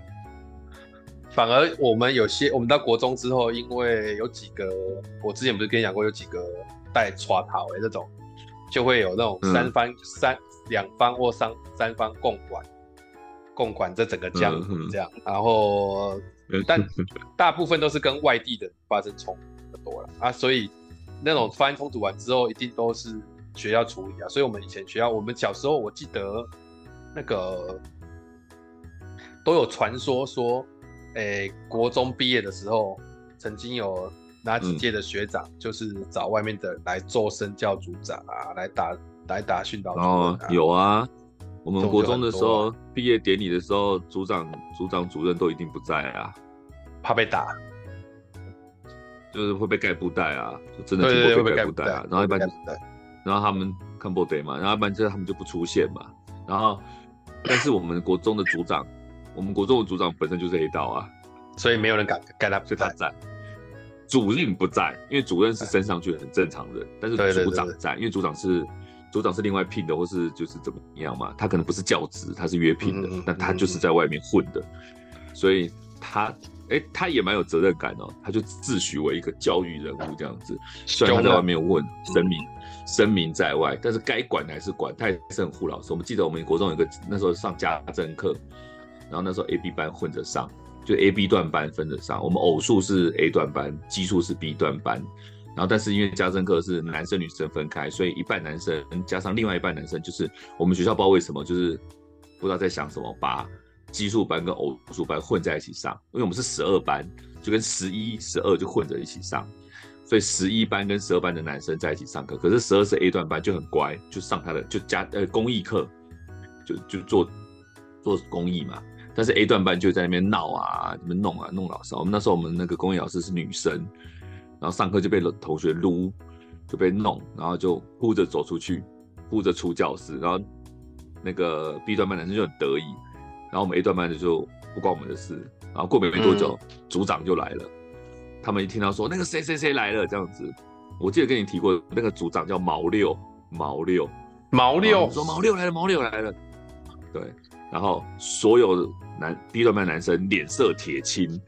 反而我们有些，我们到国中之后，因为有几个，我之前不是跟你讲过，有几个带耍逃哎，这种就会有那种三番、嗯、三两方或三三方共管，共管这整个江湖这样。嗯、然后，但大部分都是跟外地的发生冲突的多了啊，所以那种发生冲突完之后，一定都是学校处理啊。所以我们以前学校，我们小时候我记得那个都有传说说。诶、欸，国中毕业的时候，曾经有哪几届的学长，就是找外面的来做生教组长啊，来打来打训导主任、啊哦。有啊，我们国中的时候毕业典礼的时候，组长、组长、主任都一定不在啊，怕被打，就是会被盖布袋啊，就真的听过被盖布袋啊。然后一般就，然后他们看不得嘛，然后一般就是他们就不出现嘛。然后，但是我们国中的组长。我们国中的组长本身就是黑道啊，所以没有人敢盖他，所以他在。主任不在，因为主任是升上去很正常的，但是组长在，因为组长是组长是另外聘的，或是就是怎么样嘛，他可能不是教职，他是约聘的，那他就是在外面混的，所以他哎、欸，他也蛮有责任感哦，他就自诩为一个教育人物这样子，虽然他在外面混，声明声名在外，但是该管还是管，他也是很护老师。我们记得我们国中有个那时候上家政课。然后那时候 A、B 班混着上，就 A、B 段班分着上。我们偶数是 A 段班，奇数是 B 段班。然后但是因为家政课是男生女生分开，所以一半男生加上另外一半男生，就是我们学校不知道为什么，就是不知道在想什么，把奇数班跟偶数班混在一起上。因为我们是十二班，就跟十一、十二就混着一起上，所以十一班跟十二班的男生在一起上课。可是十二是 A 段班，就很乖，就上他的就加呃公益课，就就做做公益嘛。但是 A 段班就在那边闹啊，怎么弄啊，弄老师。我们那时候我们那个公益老师是女生，然后上课就被同学撸，就被弄，然后就哭着走出去，哭着出教室。然后那个 B 段班男生就很得意，然后我们 A 段班的就不关我们的事。然后过没没多久，嗯、组长就来了。他们一听到说那个谁谁谁来了这样子，我记得跟你提过，那个组长叫毛六，毛六，毛六，说毛六来了，毛六来了，对。然后所有男 B 段班男生脸色铁青，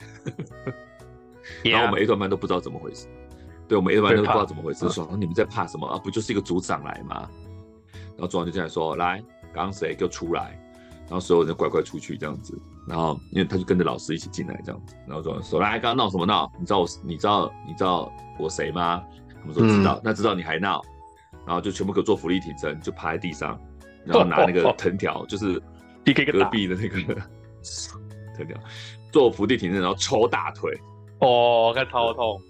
然后我们 A 段班都不知道怎么回事。对，我们 A 段班都不知道怎么回事，说你们在怕什么啊？不就是一个组长来吗？然后组长就进来说：“来，刚刚谁给我出来？”然后所有人就乖乖出去这样子。然后因为他就跟着老师一起进来这样子。然后组长说：“来，刚刚闹什么闹？你知道我你知道你知道我谁吗？”他们说知道。那知道你还闹？然后就全部给我做伏地挺身，就趴在地上，然后拿那个藤条，就是。隔壁的那个 藤条，做伏地挺身然后抽大腿，哦，看超痛。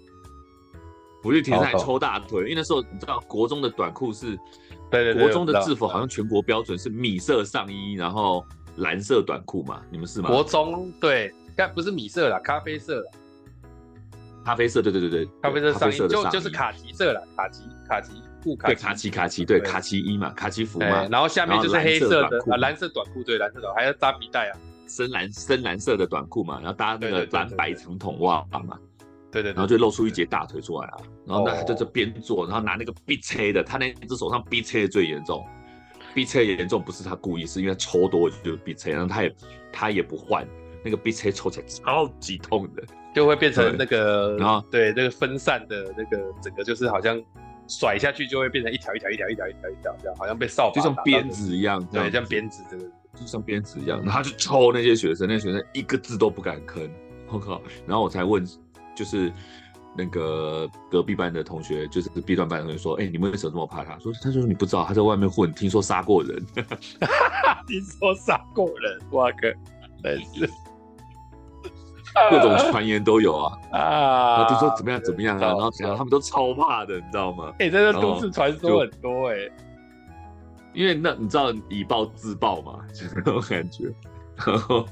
伏地挺身还抽大腿，因为那时候你知道国中的短裤是，对对对，国中的制服好像全国标准是米色上衣，然后蓝色短裤嘛，你们是吗？国中对，该不是米色啦，咖啡色啦。咖啡色，对对对对，咖啡色上衣就就是卡其色了，卡其卡其裤卡，对卡其卡其，对卡其衣嘛，卡其服嘛，然后下面就是黑色的啊，蓝色短裤，对蓝色的，还要扎皮带啊，深蓝深蓝色的短裤嘛，然后搭那个蓝白长筒袜嘛，对对，然后就露出一截大腿出来啊，然后那他就这边做，然后拿那个逼车的，他那只手上逼车最严重，逼车严重不是他故意，是因为抽多就逼车，然后他也他也不换，那个逼车抽起来超级痛的。就会变成那个，然后对那个分散的那个整个就是好像甩下去就会变成一条一条一条一条一条一条这样，好像被扫把，就像鞭子一样，对，像鞭子这个，就像鞭子一样，然后他就抽那些学生，那些学生一个字都不敢吭，我靠，然后我才问，就是那个隔壁班的同学，就是 B 段班的同学说，哎，你们为什么这么怕他？说他说你不知道他在外面混，听说杀过人，听说杀过人，哇靠，真是。各种传言都有啊 啊！然后就说怎么样怎么样啊，然后怎样，他们都超怕的，你知道吗？哎，这个都市传说很多哎。因为那你知道以暴制暴嘛，就是那种感觉。然后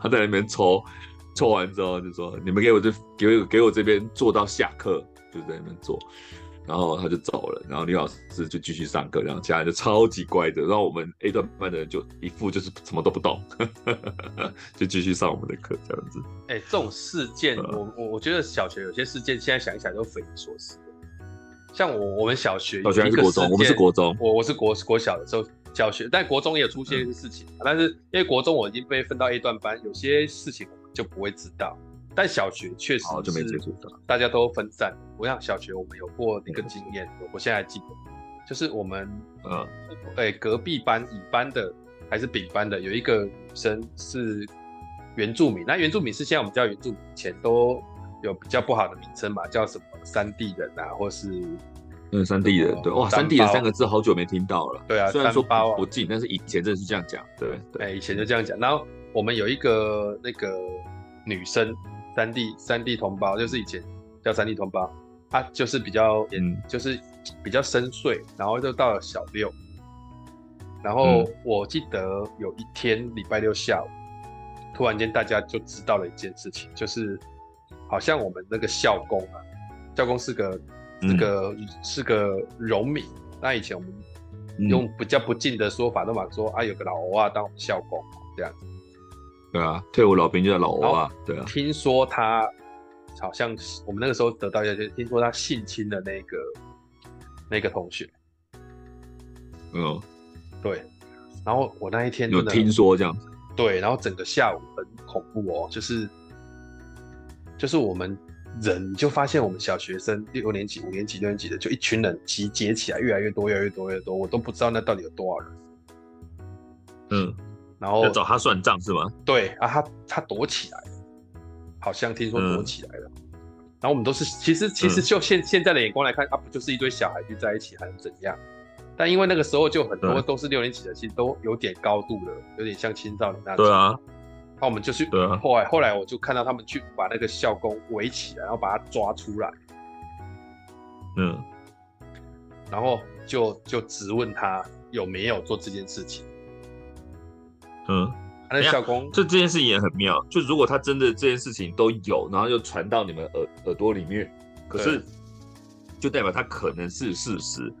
他在那边抽，抽完之后就说：“你们给我这给我给我这边坐到下课，就在那边坐。”然后他就走了，然后李老师就继续上课，然后其他人就超级乖的，然后我们 A 段班的人就一副就是什么都不懂，就继续上我们的课这样子。哎、欸，这种事件，我我我觉得小学有些事件，现在想一想都匪夷所思。像我我们小学，小学还是国中，我们是国中，我我是国国小的时候小学，但国中也有出现一些事情，嗯、但是因为国中我已经被分到 A 段班，有些事情就不会知道。但小学确实就没接触到，大家都分散。我想小学我们有过一个经验，我现在还记得，就是我们呃，哎，隔壁班乙班的还是丙班的，有一个女生是原住民。那原住民是现在我们叫原住民，以前都有比较不好的名称嘛，叫什么山地人啊，或是嗯山地人，对哇，山地人三个字好久没听到了。对啊，虽然说不近，但是以前真的是这样讲。对对，哎，以前就这样讲。然后我们有一个那个女生。三地三地同胞就是以前叫三地同胞，她就是比较嗯，就是比较深邃，然后就到了小六，然后我记得有一天礼拜六下午，突然间大家就知道了一件事情，就是好像我们那个校工啊，校工是个是个、嗯、是个农民，那以前我们用比较不敬的说法，都嘛说啊有个老欧啊当我们校工这样子。对啊，退伍老兵就叫老欧啊。对啊，听说他好像我们那个时候得到一些，听说他性侵了那个那个同学。嗯，对。然后我那一天有听说这样子。对，然后整个下午很恐怖哦，就是就是我们人就发现我们小学生六年级、五年级、六年级的，就一群人集结起来，越来越多，越来越多，越来越多，我都不知道那到底有多少人。嗯。然后要找他算账是吗？对啊，他他躲起来了，好像听说躲起来了。嗯、然后我们都是，其实其实就现、嗯、现在的眼光来看，啊，不就是一堆小孩聚在一起，还是怎样？但因为那个时候就很多都是六年级的，其实都有点高度了，有点像青少年那种。对啊。那我们就去。后来后来我就看到他们去把那个校工围起来，然后把他抓出来。嗯。然后就就质问他有没有做这件事情。嗯，那校工，这这件事情也很妙。就如果他真的这件事情都有，然后又传到你们耳耳朵里面，可是就代表他可能是事实。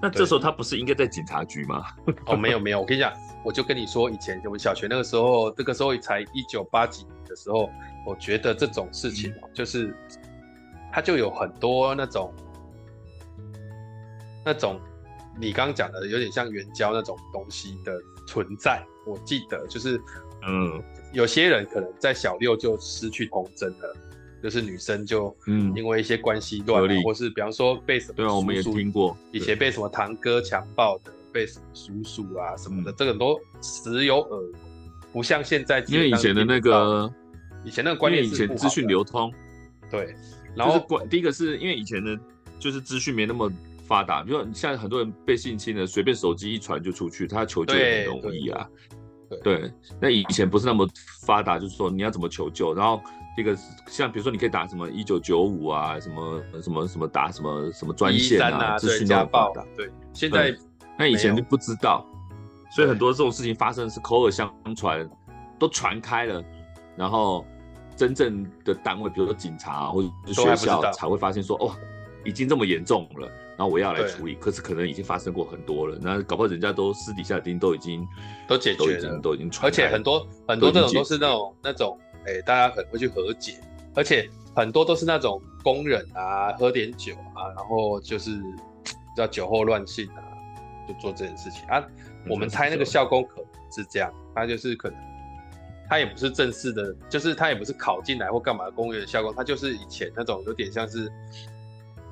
那这时候他不是应该在警察局吗？哦，没有没有，我跟你讲，我就跟你说，以前我们小学那个时候，这个时候才一九八几年的时候，我觉得这种事情就是，他就有很多那种那种你刚刚讲的有点像援交那种东西的存在。我记得就是，嗯，有些人可能在小六就失去童真了，就是女生就嗯，因为一些关系乱，或是比方说被什么对啊，我们也听过，以前被什么堂哥强暴的，被叔叔啊什么的，这个都时有耳闻，不像现在，因为以前的那个，以前那个观念，以前资讯流通，对，然后关第一个是因为以前的，就是资讯没那么发达，比如说现在很多人被性侵了，随便手机一传就出去，他求救也很容易啊。对，对，那以前不是那么发达，就是说你要怎么求救，然后这个像比如说你可以打什么一九九五啊，什么什么什么打什么什么专线啊，资讯都发达。对，现在那以前就不知道，所以很多这种事情发生是口耳相传，都传开了，然后真正的单位，比如说警察啊，或者学校才会发现说，哦，已经这么严重了。然后我要来处理，可是可能已经发生过很多了。那搞不好人家都私底下已经都已经都解决了，都已经传，而且很多很多这种都是那种那种，哎、欸，大家很会去和解，而且很多都是那种工人啊，喝点酒啊，然后就是 叫酒后乱性啊，就做这件事情啊。我们猜那个校工可能是这样，他就是可能他也不是正式的，就是他也不是考进来或干嘛的公务员校工，他就是以前那种有点像是。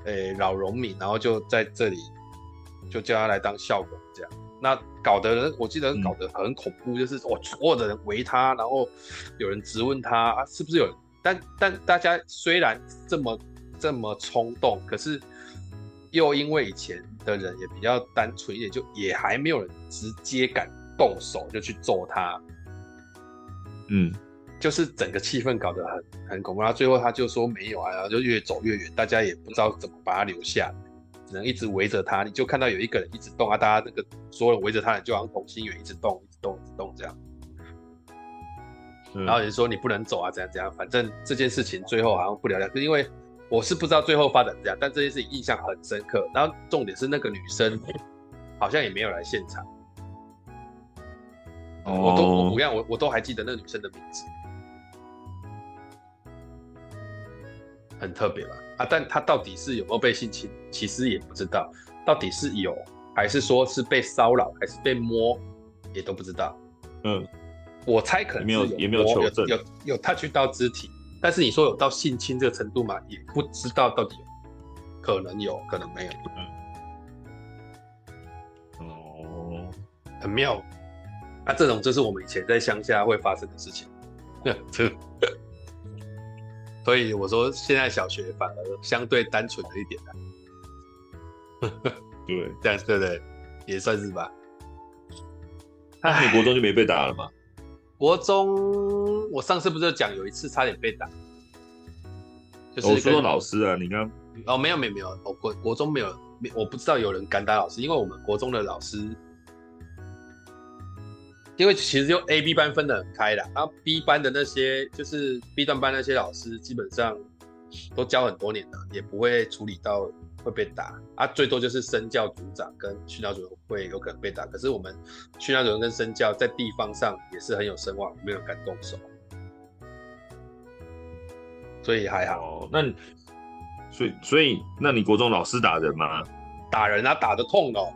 诶、欸，老农民，然后就在这里，就叫他来当校工这样。那搞得人，我记得搞得很恐怖，嗯、就是我所有的人围他，然后有人质问他啊，是不是有人？但但大家虽然这么这么冲动，可是又因为以前的人也比较单纯一点，就也还没有人直接敢动手就去揍他。嗯。就是整个气氛搞得很很恐怖，然后最后他就说没有啊，然后就越走越远，大家也不知道怎么把他留下，只能一直围着他。你就看到有一个人一直动啊，大家那个所有人围着他人就好像同心圆一直动，一直动，一直动这样。然后人说你不能走啊，怎样怎样，反正这件事情最后好像不了了，因为我是不知道最后发展这样，但这件事情印象很深刻。然后重点是那个女生好像也没有来现场，哦、我都我不我我都还记得那个女生的名字。很特别吧？啊，但她到底是有没有被性侵，其实也不知道。到底是有，还是说是被骚扰，还是被摸，也都不知道。嗯，我猜可能没有，也没有求证，有有，有 touch 到肢体，但是你说有到性侵这个程度嘛，也不知道到底有，可能有，可能没有。嗯，哦，很妙。啊，这种就是我们以前在乡下会发生的事情。这。所以我说，现在小学反而相对单纯了一点对，这样对不对？也算是吧。那你国中就没被打了吗？国中，我上次不是讲有一次差点被打，就是我说老师啊，你刚哦，没有没有没有，我国国中没有，我不知道有人敢打老师，因为我们国中的老师。因为其实就 A、B 班分得很开的，然后 B 班的那些就是 B 段班那些老师，基本上都教很多年了，也不会处理到会被打啊，最多就是身教组长跟训导主任会有可能被打。可是我们训导主任跟身教在地方上也是很有声望，没有人敢动手，所以还好。哦、那所以所以那你国中老师打人吗？打人啊，打得痛哦。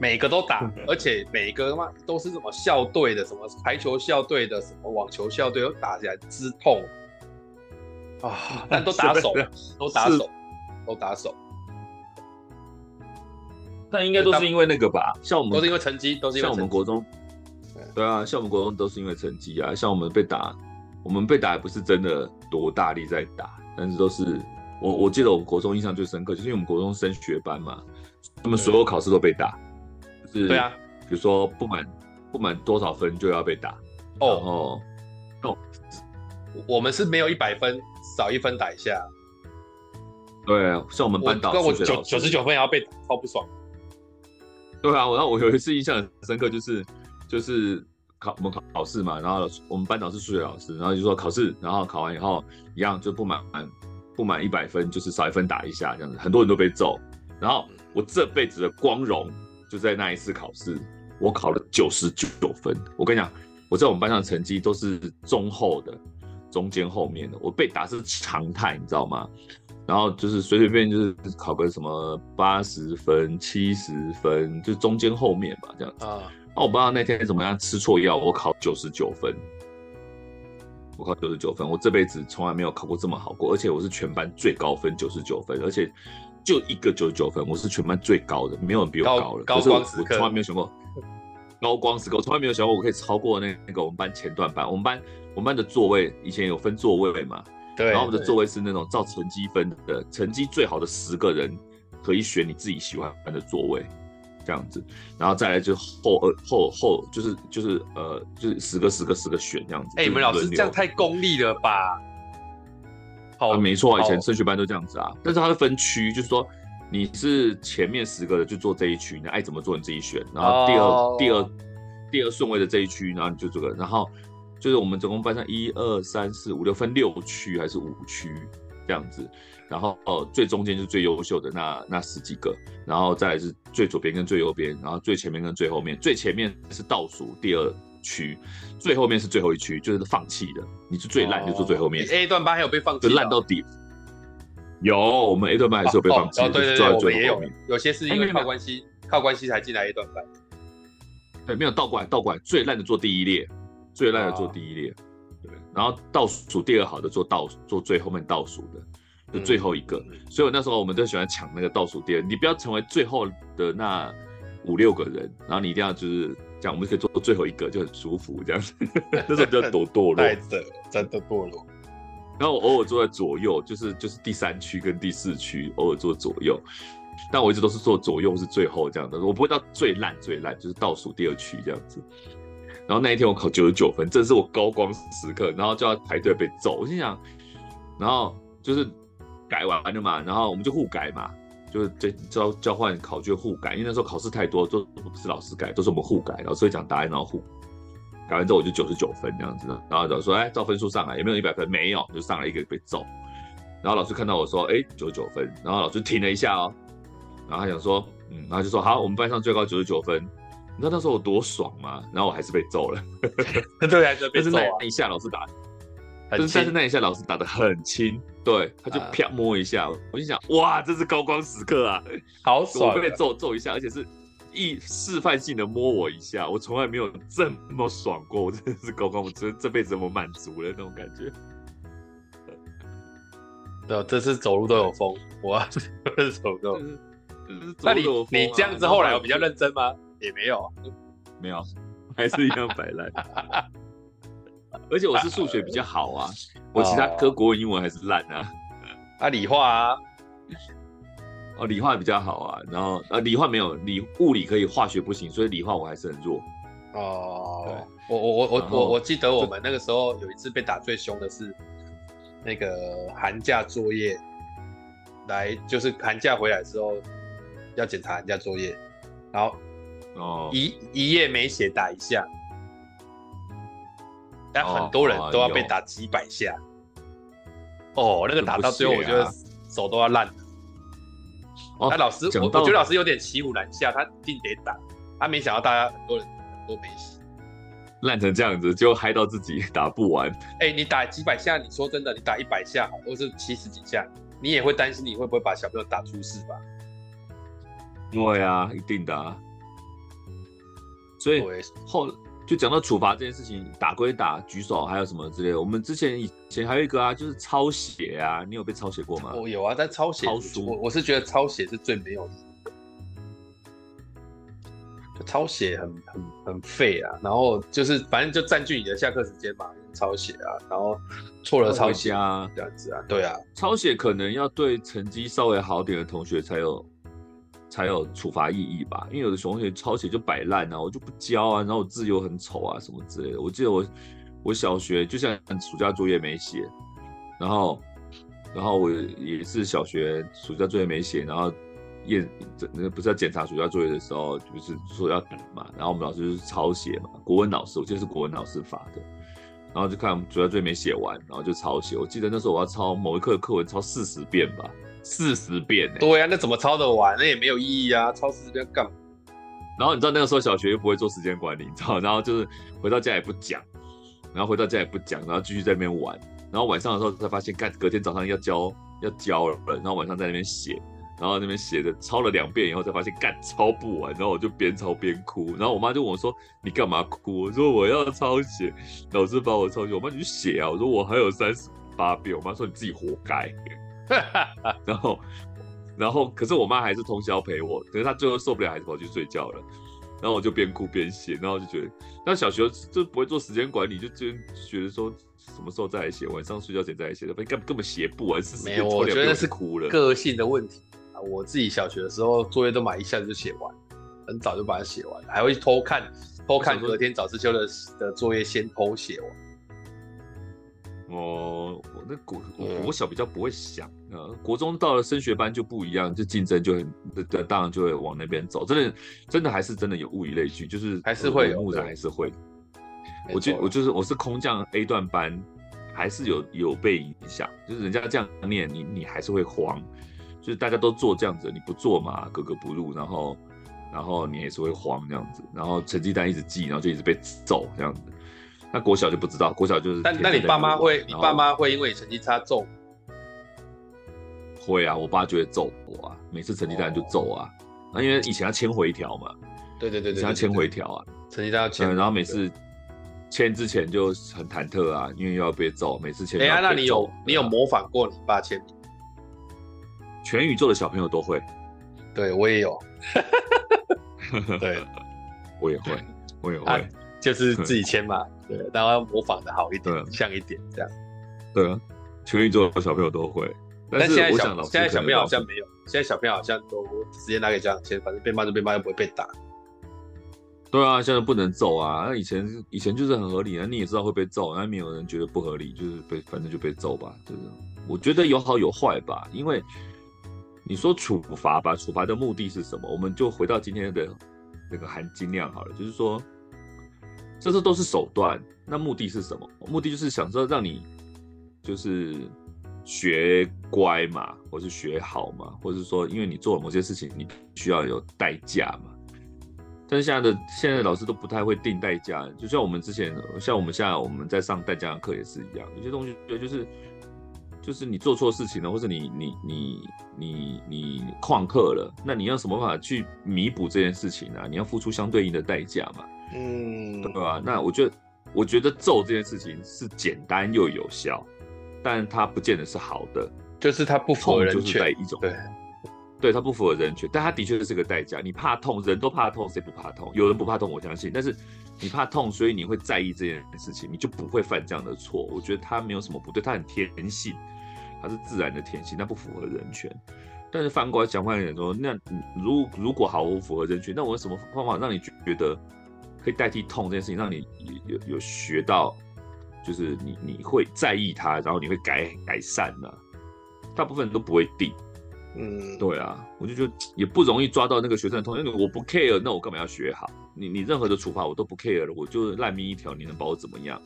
每个都打，而且每个嘛都是什么校队的，什么排球校队的，什么网球校队，都打起来之痛 啊！但都打手，都打手，都打手。但应该都是因为那个吧？像我们都是因为成绩，都是因为像我们国中，对啊，像我们国中都是因为成绩啊。像我们被打，我们被打也不是真的多大力在打，但是都是我我记得我们国中印象最深刻，就是因为我们国中升学班嘛，他们所有考试都被打。是，对啊，比如说不满不满多少分就要被打哦哦，我们是没有一百分，少一分打一下。对啊，像我们班导数学老师九十九分也要被打，超不爽。对啊，然后我有一次印象很深刻，就是就是考我们考考试嘛，然后我们班导是数学老师，然后就说考试，然后考完以后一样就不满不满一百分，就是少一分打一下这样子，很多人都被揍。然后我这辈子的光荣。就在那一次考试，我考了九十九分。我跟你讲，我在我们班上的成绩都是中后的，中间后面的。我被打是常态，你知道吗？然后就是随随便就是考个什么八十分、七十分，就中间后面吧，这样子。啊，那我不知道那天怎么样吃错药，我考九十九分。我考九十九分，我这辈子从来没有考过这么好过，而且我是全班最高分九十九分，而且。就一个九十九分，我是全班最高的，没有人比我高了。高光时刻，我从来没有想过高光时刻，我从来没有想过我可以超过那那个我们班前段班。我们班我们班的座位以前有分座位嘛？对。然后我们的座位是那种照成绩分的，成绩最好的十个人可以选你自己喜欢的座位，这样子，然后再来就后二后后就是就是呃就是十个十个十个选这样子。哎、欸，你们老师这样太功利了吧？好，啊、没错，以前升学班都这样子啊，但是它是分区，就是说你是前面十个的就做这一区，你爱怎么做你自己选，然后第二、哦、第二第二顺位的这一区，然后你就这个，然后就是我们总共班上一二三四五六分六区还是五区这样子。然后哦，最中间就是最优秀的那那十几个，然后再来是最左边跟最右边，然后最前面跟最后面，最前面是倒数第二区，最后面是最后一区，就是放弃的，你是最烂就坐最后面。哦、A 段班还有被放弃，就烂到底。有，我们 A 段班还是有被放弃的，哦哦、对对对，我们也有，有些是因为靠关系，靠关系才进来 A 段班。对，没有倒过来，倒过来，最烂的坐第一列，最烂的坐第一列，哦、对，然后倒数第二好的坐倒坐最后面倒数的。就最后一个，嗯、所以我那时候我们都喜欢抢那个倒数第二，你不要成为最后的那五六个人，然后你一定要就是这样，我们可以做最后一个就很舒服这样子。那时候比较多堕落，真的真的堕落。然后我偶尔坐在左右，就是就是第三区跟第四区偶尔坐左右，但我一直都是坐左右是最后这样的，我不会到最烂最烂，就是倒数第二区这样子。然后那一天我考九十九分，这是我高光时刻，然后就要排队被揍，我心想，然后就是。改完了嘛，然后我们就互改嘛，就是这交交换考卷互改，因为那时候考试太多，都不是老师改，都是我们互改，老师会讲答案，然后互改完之后我就九十九分这样子的，然后老师说，哎，照分数上来，有没有一百分？没有，就上来一个被揍。然后老师看到我说，哎，九十九分，然后老师停了一下哦，然后他想说，嗯，然后就说，好，我们班上最高九十九分，你知道那时候我多爽吗？然后我还是被揍了，对，还 是被揍啊，那一下老师打。但是但是那一下老师打的很轻，对，他就啪摸一下，呃、我就想，哇，这是高光时刻啊，好爽，我被揍揍一下，而且是一示范性的摸我一下，我从来没有这么爽过，我真的是高光，我真这辈子我满足了那种感觉。对，这次走路都有风，哇，这是走路都有风。那你你这样子后来有比较认真吗？也没有，没有，还是一样摆烂。而且我是数学比较好啊，我其他科国文、英文还是烂啊。啊，理化啊，哦，理化比较好啊。然后呃，理化没有，理物理可以，化学不行，所以理化我还是很弱。哦，我我我我我我记得我们那个时候有一次被打最凶的是那个寒假作业，来就是寒假回来之后要检查寒假作业，然后哦一一页没写打一下。但很多人都要被打几百下，哦，那个打到最后，我觉得手都要烂了。那老师，我我觉得老师有点骑虎难下，他一定得打，他没想到大家很多人都没写，烂成这样子，就嗨到自己打不完。哎，你打几百下，你说真的，你打一百下，或是七十几下，你也会担心你会不会把小朋友打出事吧？对啊，一定的啊。所以后。就讲到处罚这件事情，打归打，举手还有什么之类的。我们之前以前还有一个啊，就是抄写啊，你有被抄写过吗？我有啊，但抄写抄书，我我是觉得抄写是最没有的，抄写很很很废啊。然后就是反正就占据你的下课时间嘛，抄写啊，然后错了抄写啊，这样子啊，对啊，抄写可能要对成绩稍微好点的同学才有。才有处罚意义吧，因为有的同学抄写就摆烂啊，我就不交啊，然后我字又很丑啊，什么之类的。我记得我我小学就像暑假作业没写，然后然后我也是小学暑假作业没写，然后验那不是要检查暑假作业的时候，就是说要改嘛，然后我们老师就是抄写嘛，国文老师，我记得是国文老师发的，然后就看暑假作业没写完，然后就抄写。我记得那时候我要抄某一课的课文抄四十遍吧。四十遍、欸，对呀、啊，那怎么抄得完？那也没有意义啊，抄四十遍干嘛？然后你知道那个时候小学又不会做时间管理，你知道？然后就是回到家也不讲，然后回到家也不讲，然后继续在那边玩。然后晚上的时候才发现，干，隔天早上要交要交了，然后晚上在那边写，然后那边写的抄了两遍以后才发现，干，抄不完。然后我就边抄边哭。然后我妈就问我说：“你干嘛哭？”我说：“我要抄写，老师把我抄写。”我妈你去写啊！我说：“我还有三十八遍。”我妈说：“你自己活该。” 然后，然后，可是我妈还是通宵陪我，可是她最后受不了，还是跑去睡觉了。然后我就边哭边写，然后就觉得，那小学就不会做时间管理，就就觉得说什么时候再来写，晚上睡觉前再来写，根本根本写不完，是没有，我觉得是哭了，个性的问题啊。我自己小学的时候作业都买一下子就写完，很早就把它写完了，还会偷看偷看隔天早自修的的作业，先偷写完。哦，我那国国小比较不会想，呃，国中到了升学班就不一样，就竞争就很，当然就会往那边走。真的，真的还是真的有物以类聚，就是还是会有木的，还是会。我就我就是我是空降 A 段班，还是有有被影响，就是人家这样念你，你还是会慌，就是大家都做这样子，你不做嘛，格格不入，然后然后你也是会慌这样子，然后成绩单一直记，然后就一直被揍这样子。那国小就不知道，国小就是。但那你爸妈会，你爸妈会因为成绩差揍？会啊，我爸就会揍我啊，每次成绩单就揍啊。那因为以前要签回条嘛。对对对对。以前要签回条啊，成绩单要签。然后每次签之前就很忐忑啊，因为又要被揍，每次签。哎呀，那你有你有模仿过你爸签名？全宇宙的小朋友都会。对我也有。对，我也会，我也会。就是自己签嘛，对，然后模仿的好一点，像一点这样。对啊，全宇宙的小朋友都会。但是我想，现在小朋友好像没有，现在小朋友好像都直接拿给家长签，反正被骂就被骂，又不会被打。对啊，现在不能揍啊。那以前以前就是很合理啊，你也知道会被揍，那没有人觉得不合理，就是被反正就被揍吧。就是我觉得有好有坏吧，因为你说处罚吧，处罚的目的是什么？我们就回到今天的那个含金量好了，就是说。这些都是手段，那目的是什么？目的就是想说让你就是学乖嘛，或是学好嘛，或是说因为你做了某些事情，你需要有代价嘛。但是现在的现在的老师都不太会定代价，就像我们之前，像我们现在我们在上代价的课也是一样，有些东西就是就是你做错事情了，或者你你你你你旷课了，那你要什么办法去弥补这件事情呢？你要付出相对应的代价嘛。嗯，对吧？那我觉得，我觉得揍这件事情是简单又有效，但它不见得是好的，就是它不符合人权，就是在一种对，对，它不符合人权，但它的确是个代价。你怕痛，人都怕痛，谁不怕痛？有人不怕痛，我相信。但是你怕痛，所以你会在意这件事情，你就不会犯这样的错。我觉得它没有什么不对，它很天性，它是自然的天性，它不符合人权。但是反过来讲，话来说，那如如果好，我符合人权，那我有什么方法让你觉得？可以代替痛这件事情，让你有有学到，就是你你会在意它，然后你会改改善呢、啊。大部分人都不会定，嗯，对啊，我就觉得也不容易抓到那个学生的痛，因为我不 care，那我干嘛要学好？你你任何的处罚我都不 care 了，我就烂命一条，你能把我怎么样？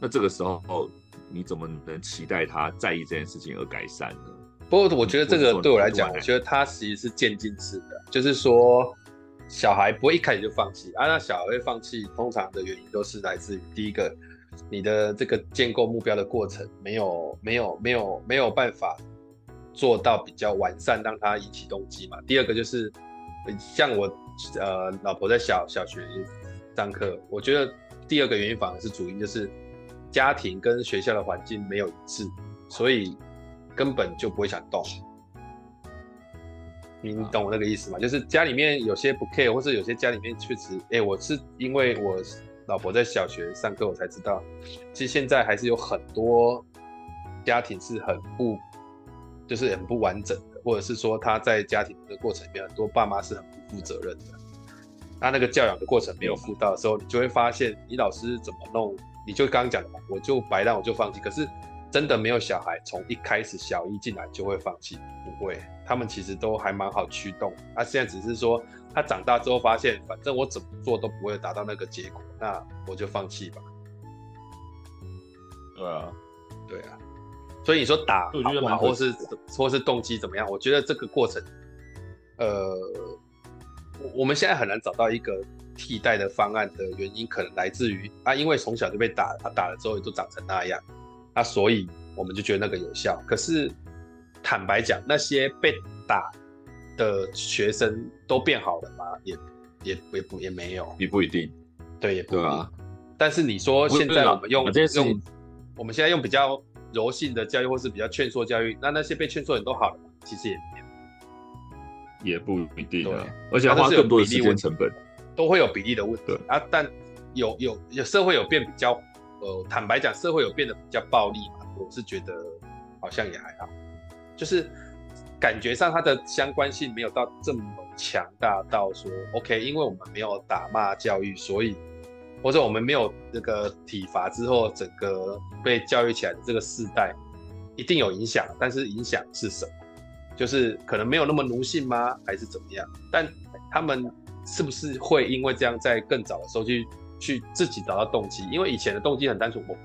那这个时候你怎么能期待他在意这件事情而改善呢？不过我觉得这个对我来讲，我觉得它其实是渐进式的，就是说。小孩不会一开始就放弃啊，那小孩会放弃，通常的原因都是来自于第一个，你的这个建构目标的过程没有没有没有没有办法做到比较完善，让他引起动机嘛。第二个就是像我呃老婆在小小学上课，我觉得第二个原因反而是主因，就是家庭跟学校的环境没有一致，所以根本就不会想动。你懂我那个意思吗？就是家里面有些不 care，或是有些家里面确实，哎、欸，我是因为我老婆在小学上课，我才知道，其实现在还是有很多家庭是很不，就是很不完整的，或者是说他在家庭的过程里面，很多爸妈是很不负责任的，他那个教养的过程没有负到的时候，你就会发现，你老师怎么弄，你就刚刚讲的嘛，我就白让我就放弃，可是。真的没有小孩从一开始小一进来就会放弃，不会，他们其实都还蛮好驱动。他、啊、现在只是说他长大之后发现，反正我怎么做都不会达到那个结果，那我就放弃吧。对啊，对啊。所以你说打好不好，或是或是动机怎么样？我觉得这个过程，呃，我我们现在很难找到一个替代的方案的原因，可能来自于啊，因为从小就被打，他打了之后也都长成那样。那、啊、所以我们就觉得那个有效，可是坦白讲，那些被打的学生都变好了吗？也也也不也没有，也不一定。对，也不一定。啊、但是你说现在我们用用，我们现在用比较柔性的教育，或是比较劝说教育，那那些被劝说的人都好了吗？其实也也不一定。对，而且花更多的时间成本，都会有比例的问题啊。但有有有社会有变比较。呃，坦白讲，社会有变得比较暴力嘛？我是觉得好像也还好，就是感觉上它的相关性没有到这么强大到说，OK，因为我们没有打骂教育，所以或者我们没有那个体罚之后，整个被教育起来的这个世代一定有影响，但是影响是什么？就是可能没有那么奴性吗？还是怎么样？但他们是不是会因为这样，在更早的时候去去自己找到动机？因为以前的动机很单纯，我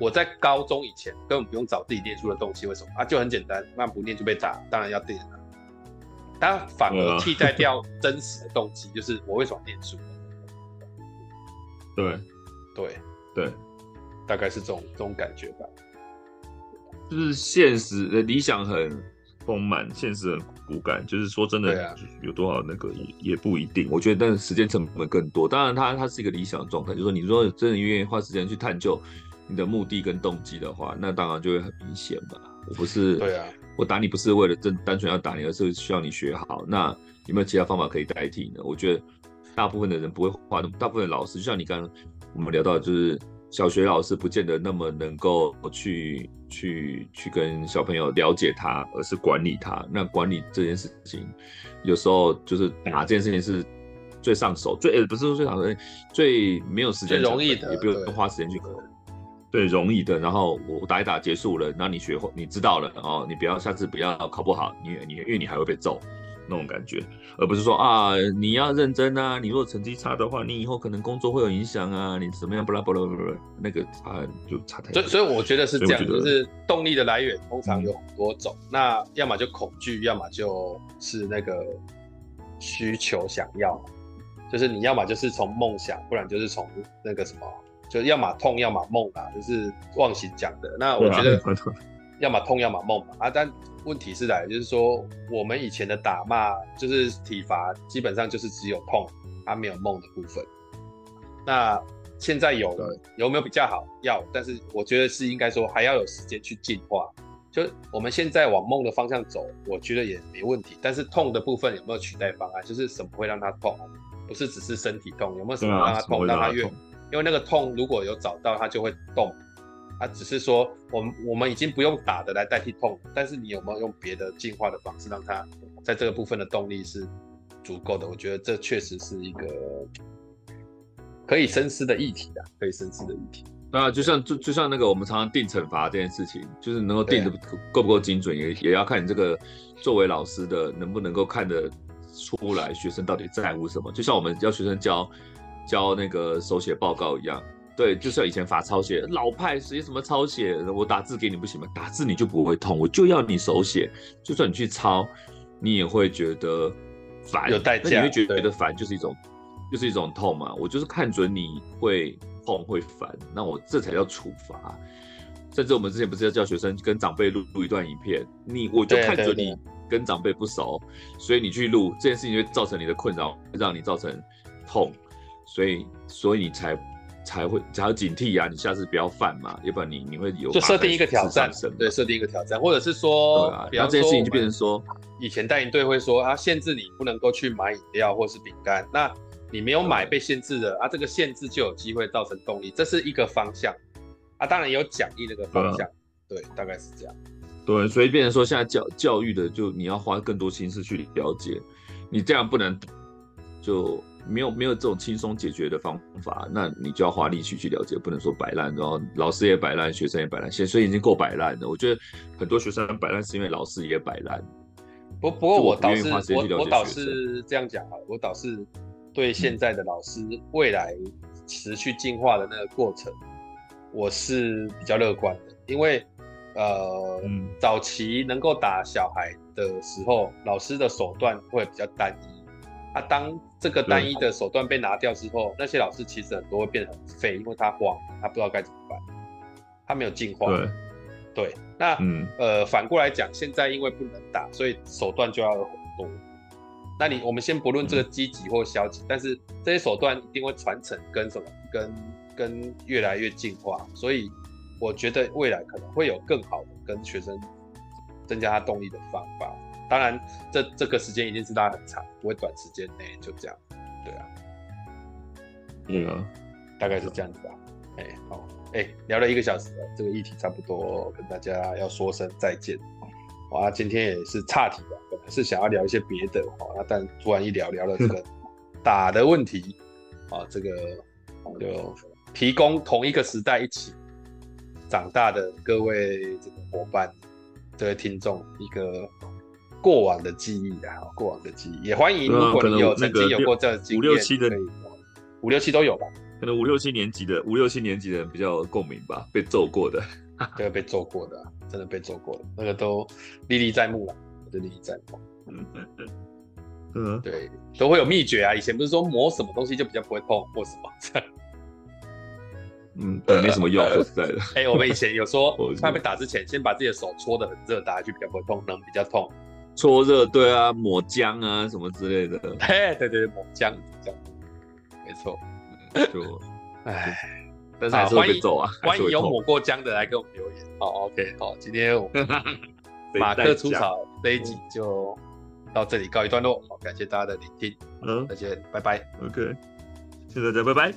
我在高中以前根本不用找自己念书的动机，为什么啊？就很简单，那不念就被打，当然要念了。他反而替代掉真实的动机，就是我为什么念书？对对对，大概是这种这种感觉吧。就是现实的理想很丰满，现实很骨感。就是说真的，有多少那个也也不一定。我觉得，但是时间成本更多。当然，它它是一个理想的状态。就是说，你说真的愿意花时间去探究你的目的跟动机的话，那当然就会很明显吧。我不是对啊，我打你不是为了真单纯要打你，而是需要你学好。那有没有其他方法可以代替呢？我觉得大部分的人不会花，大部分的老师就像你刚刚我们聊到，就是。小学老师不见得那么能够去去去跟小朋友了解他，而是管理他。那管理这件事情，有时候就是打这件事情是最上手，最不是说最上手，最没有时间，最容易的，也不用花时间去可能对，容易的。然后我打一打结束了，那你学会，你知道了，哦，你不要下次不要考不好，你你因为你还会被揍。那种感觉，而不是说啊，你要认真啊，你如果成绩差的话，你以后可能工作会有影响啊，你怎么样？不啦不啦不啦，那个差就差太多。所以所以我觉得是这样，就是动力的来源通常有很多种，嗯、那要么就恐惧，要么就是那个需求想要，就是你要么就是从梦想，不然就是从那个什么，就要么痛，要么梦啊，就是忘形讲的。那我觉得要么痛，要么梦嘛啊，但。问题是来，就是说我们以前的打骂就是体罚，基本上就是只有痛，它没有梦的部分。那现在有有没有比较好？要，但是我觉得是应该说还要有时间去进化。就我们现在往梦的方向走，我觉得也没问题。但是痛的部分有没有取代方案？就是什么会让它痛？不是只是身体痛，有没有什么让它痛，让它越？因为那个痛如果有找到，它就会动。啊，只是说，我们我们已经不用打的来代替痛，但是你有没有用别的进化的方式，让它在这个部分的动力是足够的？我觉得这确实是一个可以深思的议题啊，可以深思的议题。啊，就像就就像那个我们常常定惩罚这件事情，就是能够定的够不够精准，也也要看你这个作为老师的能不能够看得出来学生到底在乎什么。就像我们教学生教教那个手写报告一样。对，就像以前罚抄写，老派谁什么抄写，我打字给你不行吗？打字你就不会痛，我就要你手写，就算你去抄，你也会觉得烦，有代价，那你会觉得烦就是一种，就是一种痛嘛。我就是看准你会痛会烦，那我这才叫处罚。甚至我们之前不是要叫学生跟长辈录录一段影片，你我就看准你跟长辈不熟，所以你去录这件事情会造成你的困扰，让你造成痛，所以所以你才。才会才要警惕啊！你下次不要犯嘛，要不然你你会有就设定一个挑战，对，设定一个挑战，或者是说，然后、啊、这件事情就变成说，以前带营队会说啊，限制你不能够去买饮料或是饼干，那你没有买被限制了啊，这个限制就有机会造成动力，这是一个方向啊，当然也有奖励那个方向，对，啊、对，大概是这样，对，所以变成说现在教教育的就你要花更多心思去了解，你这样不能就。没有没有这种轻松解决的方法，那你就要花力气去了解，不能说摆烂，然后老师也摆烂，学生也摆烂，现所以已经够摆烂了。我觉得很多学生摆烂是因为老师也摆烂。不不过我倒是我我倒是这样讲啊，我倒是对现在的老师未来持续进化的那个过程，我是比较乐观的，因为呃、嗯、早期能够打小孩的时候，老师的手段会比较单一。他、啊、当这个单一的手段被拿掉之后，那些老师其实很多会变得很废，因为他慌，他不知道该怎么办，他没有进化。对，对，那、嗯、呃反过来讲，现在因为不能打，所以手段就要很多。那你我们先不论这个积极或消极，嗯、但是这些手段一定会传承跟什么，跟跟越来越进化。所以我觉得未来可能会有更好的跟学生增加他动力的方法。当然，这这个时间一定是拉很长，不会短时间内就这样。对啊，嗯啊，大概是这样子吧。哎、欸，好，哎、欸，聊了一个小时了，这个议题差不多跟大家要说声再见。哇，今天也是岔题了，本来是想要聊一些别的，好，那但突然一聊聊了这个打的问题，啊，这个就提供同一个时代一起长大的各位这个伙伴，这位听众一个过往的记忆啊，过往的记忆，也欢迎如果你有曾经有过这个经验，五六七的五六七都有吧？可能五六七年级的五六七年级的人比较共鸣吧，被揍过的，对被揍过的。真的被揍过的，那个都历历在目了，都历历在目。嗯嗯嗯，嗯，对，都会有秘诀啊。以前不是说磨什么东西就比较不会痛或什么这样？嗯，对，没什么用，说实在的。哎、欸，我们以前有说，他被打之前，先把自己的手搓的很热，打下去比较不会痛，能比较痛。搓热，对啊，抹姜啊什么之类的。嘿，对对对，抹姜，这样，没错。就，哎。但是还是会走啊！欢迎有抹过姜的来给我们留言。好，OK，好，今天我们 马克出草这一集就到这里告一段落。好，感谢大家的聆听。嗯，再见，拜拜。OK，谢谢大家，拜拜。